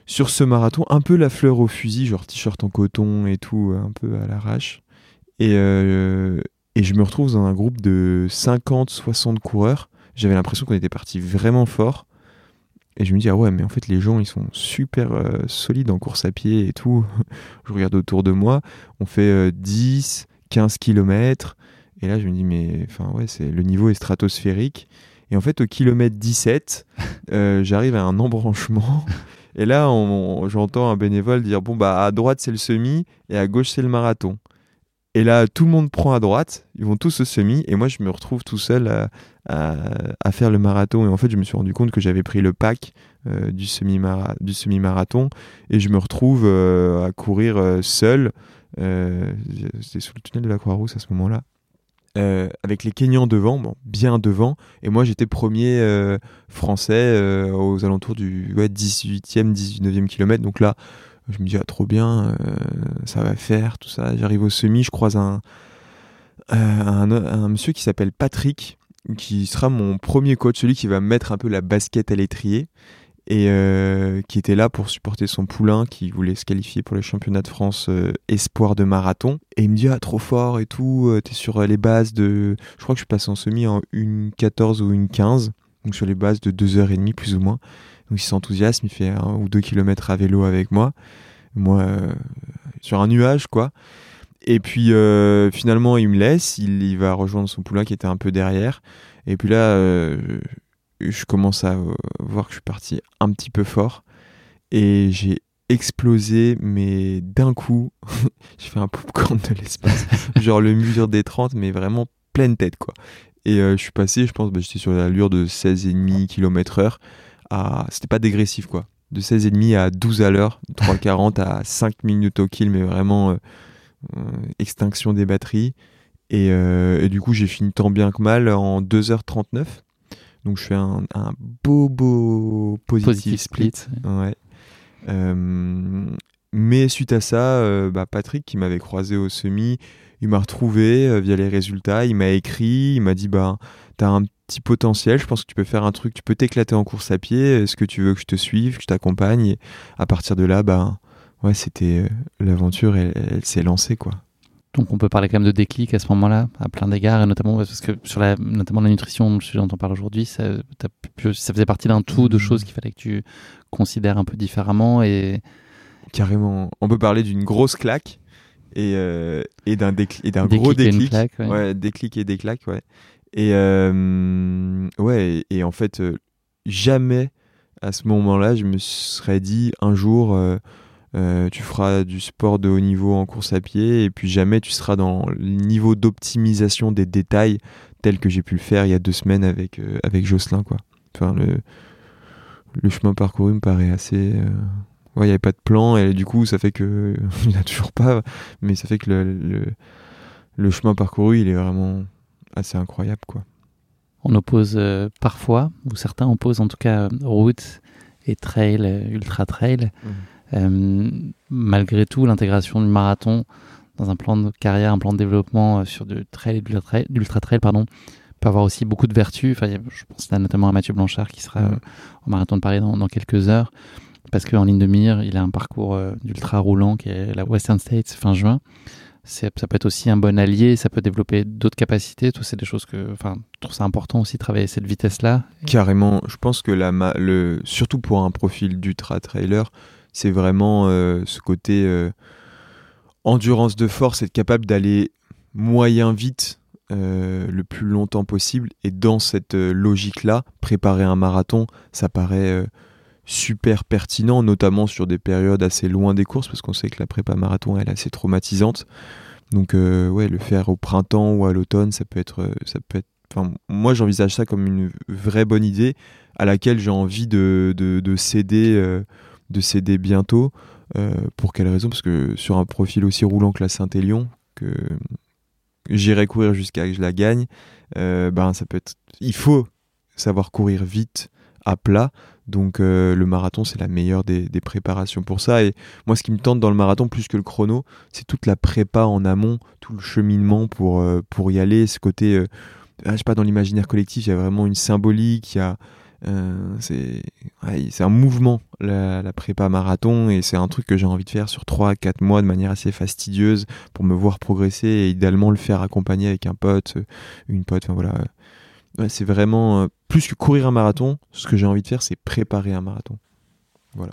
sur ce marathon un peu la fleur au fusil, genre t-shirt en coton et tout, un peu à l'arrache. Et, euh, et je me retrouve dans un groupe de 50-60 coureurs. J'avais l'impression qu'on était parti vraiment fort. Et je me dis, ah ouais, mais en fait, les gens, ils sont super euh, solides en course à pied et tout. (laughs) je regarde autour de moi, on fait euh, 10, 15 km. Et là, je me dis, mais enfin, ouais, c'est, le niveau est stratosphérique. Et en fait, au kilomètre 17, (laughs) euh, j'arrive à un embranchement. Et là, j'entends un bénévole dire, bon, bah, à droite, c'est le semi, et à gauche, c'est le marathon. Et là, tout le monde prend à droite, ils vont tous au semi, et moi, je me retrouve tout seul à, faire le marathon. Et en fait, je me suis rendu compte que j'avais pris le pack euh, du semi-marathon, et je me retrouve euh, à courir euh, seul. Euh, C'était sous le tunnel de la Croix-Rousse à ce moment-là. Euh, avec les Kenyans devant, bon, bien devant, et moi j'étais premier euh, français euh, aux alentours du ouais, 18e, 19e kilomètre. Donc là, je me dis, ah, trop bien, ça va faire, tout ça. J'arrive au semi, je croise un, un, monsieur qui s'appelle Patrick, qui sera mon premier coach, celui qui va me mettre un peu la basket à l'étrier, et euh, qui était là pour supporter son poulain, qui voulait se qualifier pour les championnats de France euh, espoir de marathon. Et il me dit, ah, trop fort et tout, euh, t'es sur les bases de... Je crois que je passe en semi en 1,14 ou 1,15, donc sur les bases de 2h30 plus ou moins. Donc il s'enthousiasme, il fait un ou deux kilomètres à vélo avec moi. Moi, sur un nuage, quoi. Et puis finalement, il me laisse, il, il va rejoindre son poulain qui était un peu derrière. Et puis là, je, commence à euh, voir que je suis parti un petit peu fort. Et j'ai explosé, mais d'un coup, (laughs) j'ai fait un popcorn de l'espace. (laughs) Genre le mur des 30, mais vraiment pleine tête, quoi. Et euh, je suis passé, je pense, bah, j'étais sur l'allure de 16,5 km heure. À... C'était pas dégressif, quoi. De 16,5 à 12 à l'heure, 3,40 à 5 minutes au kill, mais vraiment euh, extinction des batteries. Et, et du coup, j'ai fini tant bien que mal en 2h39. Donc je fais un, un beau, beau positif, Positif split. Ouais. Euh, mais suite à ça, euh, bah, Patrick, qui m'avait croisé au semi, il m'a retrouvé euh, via les résultats. Il m'a écrit, il m'a dit bah, T'as un petit potentiel, je pense que tu peux faire un truc, tu peux t'éclater en course à pied. Est-ce que tu veux que je te suive, que je t'accompagne? Et à partir de là, bah, ouais, c'était l'aventure, elle, elle s'est lancée, quoi. Donc on peut parler quand même de déclic à ce moment-là, à plein d'égards, et notamment parce que sur la, notamment la nutrition, dont on parle aujourd'hui, ça, faisait partie d'un tout de Mhm. choses qu'il fallait que tu considères un peu différemment. Et Carrément. On peut parler d'une grosse claque et, euh, et d'un déclic, d'un Déclic gros déclic. claque, ouais. ouais. déclic et déclac, ouais. Et euh, ouais, et, et en fait, euh, jamais à ce moment-là, je me serais dit un jour, euh, tu feras du sport de haut niveau en course à pied, et puis jamais tu seras dans le niveau d'optimisation des détails tel que j'ai pu le faire il y a deux semaines avec, euh, avec Jocelyn, quoi. Enfin, le, le chemin parcouru me paraît assez. euh, Ouais, il n'y avait pas de plan, et du coup, ça fait que. (laughs) il n'y a toujours pas, mais ça fait que le, le, le chemin parcouru, il est vraiment assez incroyable, quoi. on oppose parfois, ou certains opposent en tout cas route et trail, ultra trail. Euh, malgré tout, l'intégration du marathon dans un plan de carrière, un plan de développement euh, sur du trail et de l'ultra trail, d'ultra trail, pardon, peut avoir aussi beaucoup de vertus. Enfin, je pense là notamment à Mathieu Blanchard qui sera Mhm. euh, au marathon de Paris dans, dans quelques heures, parce qu'en ligne de mire, il a un parcours euh, d'ultra roulant qui est la Western States fin juin. Ça peut être aussi un bon allié, ça peut développer d'autres capacités. Tout, c'est des choses que, enfin, je trouve ça important aussi de travailler cette vitesse-là. Carrément, je pense que la le, surtout pour un profil d'ultra trailer, c'est vraiment euh, ce côté euh, endurance de force, être capable d'aller moyen vite euh, le plus longtemps possible. Et dans cette logique-là, préparer un marathon, ça paraît super pertinent, notamment sur des périodes assez loin des courses, parce qu'on sait que la prépa marathon elle est assez traumatisante. Donc ouais, le faire au printemps ou à l'automne, ça peut être, ça peut être. Moi j'envisage ça comme une vraie bonne idée à laquelle j'ai envie de, de, de céder, de céder bientôt. pour quelle raison? Parce que sur un profil aussi roulant que la Saint-Élion, que j'irai courir jusqu'à que je la gagne, ben ça peut. Il faut savoir courir vite à plat. Donc le marathon, c'est la meilleure des, préparations pour ça. Et moi, ce qui me tente dans le marathon, plus que le chrono, c'est toute la prépa en amont, tout le cheminement pour, y aller. Ce côté, je sais pas, dans l'imaginaire collectif, il y a vraiment une symbolique, il y a euh, c'est un mouvement, la, prépa marathon, et c'est un truc que j'ai envie de faire sur 3-4 mois de manière assez fastidieuse pour me voir progresser et idéalement le faire accompagner avec un pote, une pote, enfin voilà. c'est vraiment, euh, plus que courir un marathon, ce que j'ai envie de faire, c'est préparer un marathon. Voilà.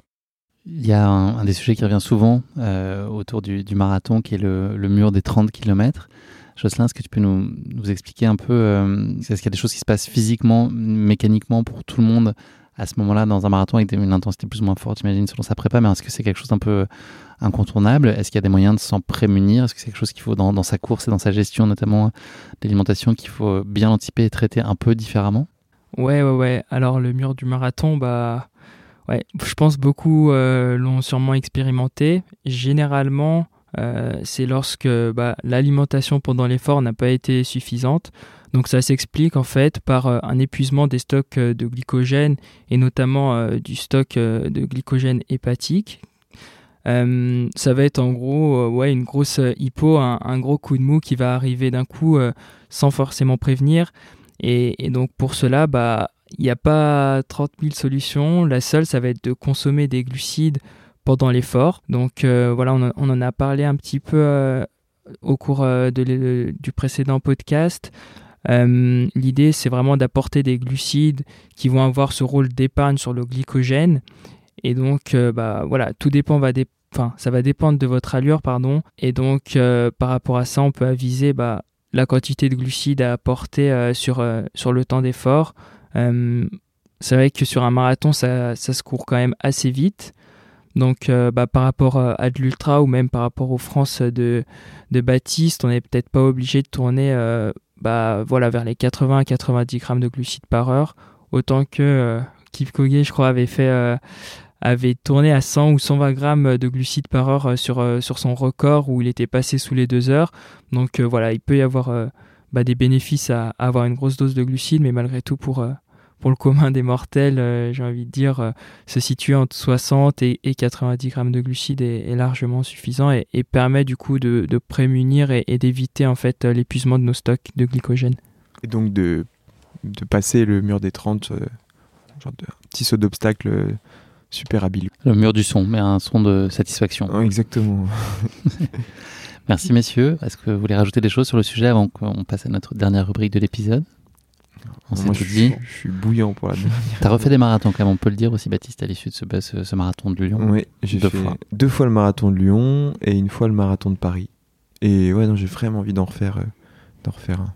Il y a un, des sujets qui revient souvent euh, autour du, marathon, qui est le, le mur des 30 km. Jocelyn, est-ce que tu peux nous, expliquer un peu, euh, est-ce qu'il y a des choses qui se passent physiquement, mécaniquement pour tout le monde à ce moment-là dans un marathon avec une intensité plus ou moins forte, j'imagine, selon sa prépa, mais est-ce que c'est quelque chose d'un peu incontournable? Est-ce qu'il y a des moyens de s'en prémunir? Est-ce que c'est quelque chose qu'il faut dans, sa course et dans sa gestion, notamment d'alimentation, qu'il faut bien anticiper et traiter un peu différemment? Ouais, ouais, ouais. Alors le mur du marathon, bah, ouais, je pense beaucoup euh, l'ont sûrement expérimenté. Généralement, euh, c'est lorsque bah, l'alimentation pendant l'effort n'a pas été suffisante. Donc ça s'explique en fait par euh, un épuisement des stocks euh, de glycogène et notamment du stock de glycogène hépatique. ça va être en gros ouais, une grosse hypo, un, gros coup de mou qui va arriver d'un coup sans forcément prévenir. Et, donc pour cela, bah, il n'y a pas 30 000 solutions. La seule, ça va être de consommer des glucides pendant l'effort. Donc euh, voilà, on, en a parlé un petit peu euh, au cours euh, du précédent podcast. L'idée, c'est vraiment d'apporter des glucides qui vont avoir ce rôle d'épargne sur le glycogène. Et donc, bah, voilà, tout dépend, ça va dépendre de votre allure, pardon. Et donc, par rapport à ça, on peut aviser bah, la quantité de glucides à apporter sur, sur le temps d'effort. c'est vrai que sur un marathon, ça, se court quand même assez vite. Donc euh, bah, par rapport euh, à de l'ultra ou même par rapport aux France de, de Baptiste, on n'est peut-être pas obligé de tourner euh, bah, voilà, vers les 80 à 90 grammes de glucides par heure, autant que Kipchoge, je crois, avait fait avait tourné à 100 ou 120 grammes de glucides par heure sur, son record où il était passé sous les deux heures. Donc voilà, il peut y avoir bah, des bénéfices à, avoir une grosse dose de glucides, mais malgré tout pour pour le commun des mortels, euh, j'ai envie de dire, euh, se situer entre 60 et, 90 grammes de glucides est, largement suffisant et, permet du coup de, prémunir et, d'éviter en fait l'épuisement de nos stocks de glycogène. Et donc de, de passer le mur des 30, euh, genre de petit saut d'obstacle super habile. Le mur du son, mais un son de satisfaction. exactement. (laughs) (laughs) Merci messieurs. Est-ce que vous voulez rajouter des choses sur le sujet avant qu'on passe à notre dernière rubrique de l'épisode? On Moi, je, dit. Je suis bouillant pour la. T'as refait des marathons quand même, on peut le dire aussi, Baptiste, à l'issue de ce, ce, marathon de Lyon. Oui, j'ai fait fois. deux fois le marathon de Lyon et une fois le marathon de Paris. Et ouais, non, j'ai vraiment envie d'en refaire, euh, d'en refaire un.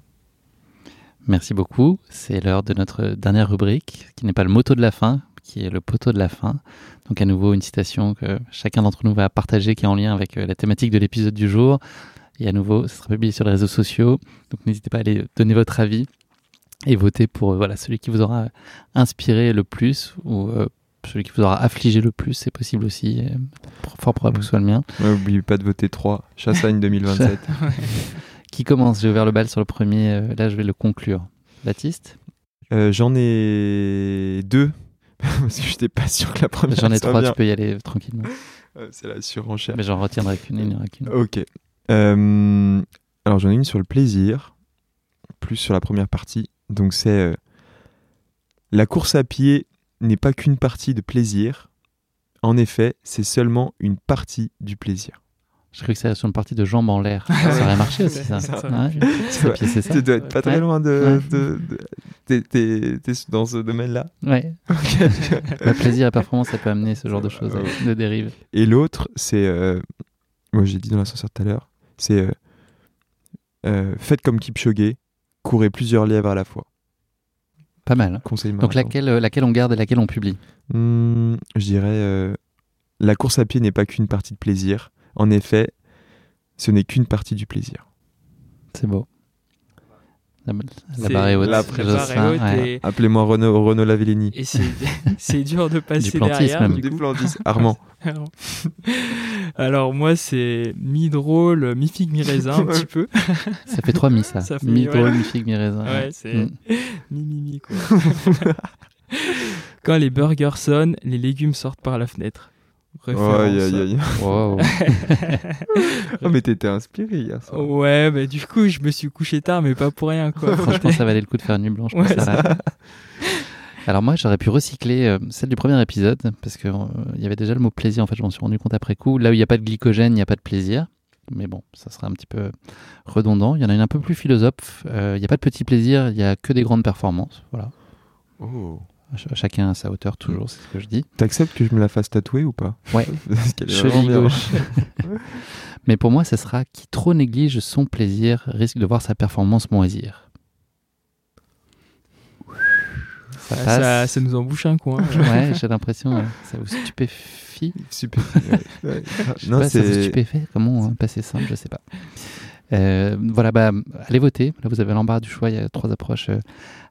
Merci beaucoup. C'est l'heure de notre dernière rubrique, qui n'est pas le motto de la fin, qui est le poteau de la fin. Donc à nouveau une citation que chacun d'entre nous va partager, qui est en lien avec euh, la thématique de l'épisode du jour. Et à nouveau, ce sera publié sur les réseaux sociaux. Donc n'hésitez pas à aller donner votre avis et votez pour euh, voilà, celui qui vous aura inspiré le plus ou euh, celui qui vous aura affligé le plus, c'est possible aussi. fort probable que ce soit le mien. N'oubliez pas de voter 3, Chassagne 2027. qui commence J'ai ouvert le bal sur le premier, euh, là je vais le conclure. Baptiste? J'en ai deux, (laughs) parce que je n'étais pas sûr que la première J'en ai trois, tu peux y aller tranquillement. (laughs) c'est la surenchère. Mais j'en retiendrai qu'une, il n'y aura qu'une. Ok. alors j'en ai une sur le plaisir, plus sur la première partie donc c'est euh, la course à pied n'est pas qu'une partie de plaisir. En effet, c'est seulement une partie du plaisir. Je crois que c'est sur une partie de jambes en l'air. ça aurait marché aussi, ça. (laughs) ça. Tu dois être pas très loin de. T'es dans ce domaine-là Ouais. (laughs) Le plaisir et performance, ça peut amener ce genre de choses, de dérive. Et l'autre, c'est. Euh, moi, j'ai dit dans l'ascenseur tout à l'heure, c'est. Euh, faites comme Kipchoge, courez plusieurs lièvres à la fois. Pas mal. Conseil Donc laquelle, euh, laquelle on garde et laquelle on publie? Hmm, Je dirais, euh, la course à pied n'est pas qu'une partie de plaisir. En effet, ce n'est qu'une partie du plaisir. C'est beau. La, barre est haute. la la barre est haute ouais. et, Appelez-moi Renaud, Renaud Lavellini. et (laughs) c'est dur de passer Duplantis derrière. même. du Des coup. Plantis. (laughs) Armand. Alors moi c'est mi-drôle, mi-figue, mi-raisin un petit peu. (laughs) Ça fait trois mi, ça. Ça fait- mi ouais. drôle, mi figue, mi raisin. Ouais, c'est Mm. mi-mi-mi quoi. Quand les burgers sonnent, les légumes sortent par la fenêtre. Référence. Aïe, aïe, aïe. Wow. Oh, (laughs) mais t'étais inspiré hier soir. Ouais, bah du coup je me suis couché tard mais pas pour rien quoi. Franchement, ça (laughs) valait le coup de faire une nuit blanche Ouais, ça. Alors moi, j'aurais pu recycler euh, celle du premier épisode parce que euh, il y avait déjà le mot plaisir. En fait, je m'en suis rendu compte après coup. Là où il n'y a pas de glycogène, il n'y a pas de plaisir. Mais bon, ça serait un petit peu redondant. Il y en a une un peu plus philosophe. Euh, Il n'y a pas de petit plaisir, il n'y a que des grandes performances. Voilà. Oh. Ch- chacun à sa hauteur, toujours, c'est ce que je dis. T'acceptes que je me la fasse tatouer ou pas? Ouais. (laughs) Cheville gauche. (laughs) Mais pour moi, ce sera qui trop néglige son plaisir risque de voir sa performance moisir. Ça passe. ça, ça nous embouche un coin. (laughs) Ouais, j'ai l'impression, ça vous stupéfie? Super. Ouais, ouais. Je sais Non, pas, ça vous stupéfait? Comment hein, passer simple Je sais pas. Euh, voilà, bah, allez voter. Là, vous avez l'embarras du choix. Il y a trois approches euh,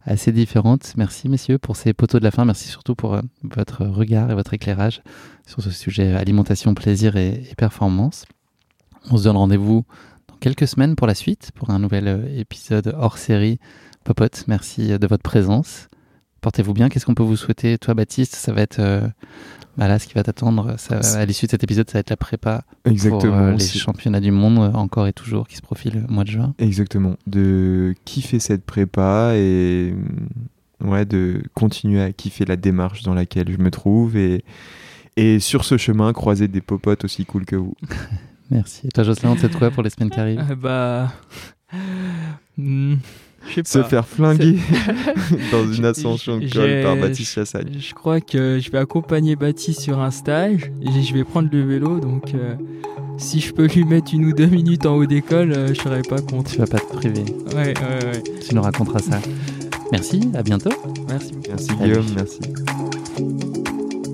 assez différentes. Merci, messieurs, pour ces poteaux de la fin. Merci surtout pour euh, votre regard et votre éclairage sur ce sujet alimentation, plaisir et, et performance. On se donne rendez-vous dans quelques semaines pour la suite, pour un nouvel euh, épisode hors série. Popote, merci euh, de votre présence. Portez-vous bien. Qu'est-ce qu'on peut vous souhaiter, toi, Baptiste? Ça va être. euh, bah là, ce qui va t'attendre, ça- à l'issue de cet épisode, ça va être la prépa Exactement. pour euh, les championnats du monde euh, encore et toujours qui se profilent au mois de juin. Exactement. De kiffer cette prépa et mm, ouais, de continuer à kiffer la démarche dans laquelle je me trouve et, et sur ce chemin, croiser des popotes aussi cool que vous. (laughs) Merci. Et toi, Jocelyn, on te quoi pour les semaines qui arrivent? (laughs) Ah, bah. sais Se pas. faire flinguer (laughs) dans une (laughs) ascension de col par Baptiste Chassagne. Je crois que je vais accompagner Baptiste sur un stage et je vais prendre le vélo donc euh, si je peux lui mettre une ou deux minutes en haut d'école, euh, je serais pas contre. Tu vas pas te priver. Ouais, ouais, ouais. Tu nous raconteras ça. Merci, à bientôt. Merci beaucoup. Merci. Guillaume, merci.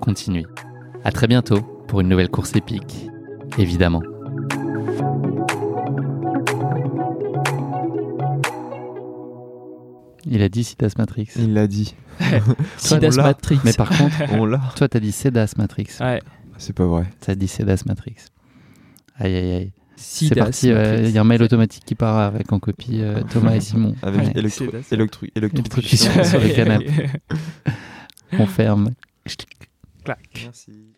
continuez. À très bientôt pour une nouvelle course épique, évidemment. Il a dit Sidas Matrix. Il l'a dit. (laughs) Sidas. Matrix. Mais par contre, On l'a. toi t'as dit Sedas Matrix. Ouais, C'est pas vrai. T'as dit Sedas Matrix. Aïe aïe aïe. C'est parti, euh, il y a un mail automatique qui part avec en copie euh, Thomas et Simon. Avec Ouais, électro- électro- électrocution. sur le canapé. (laughs) On ferme. (laughs) Merci.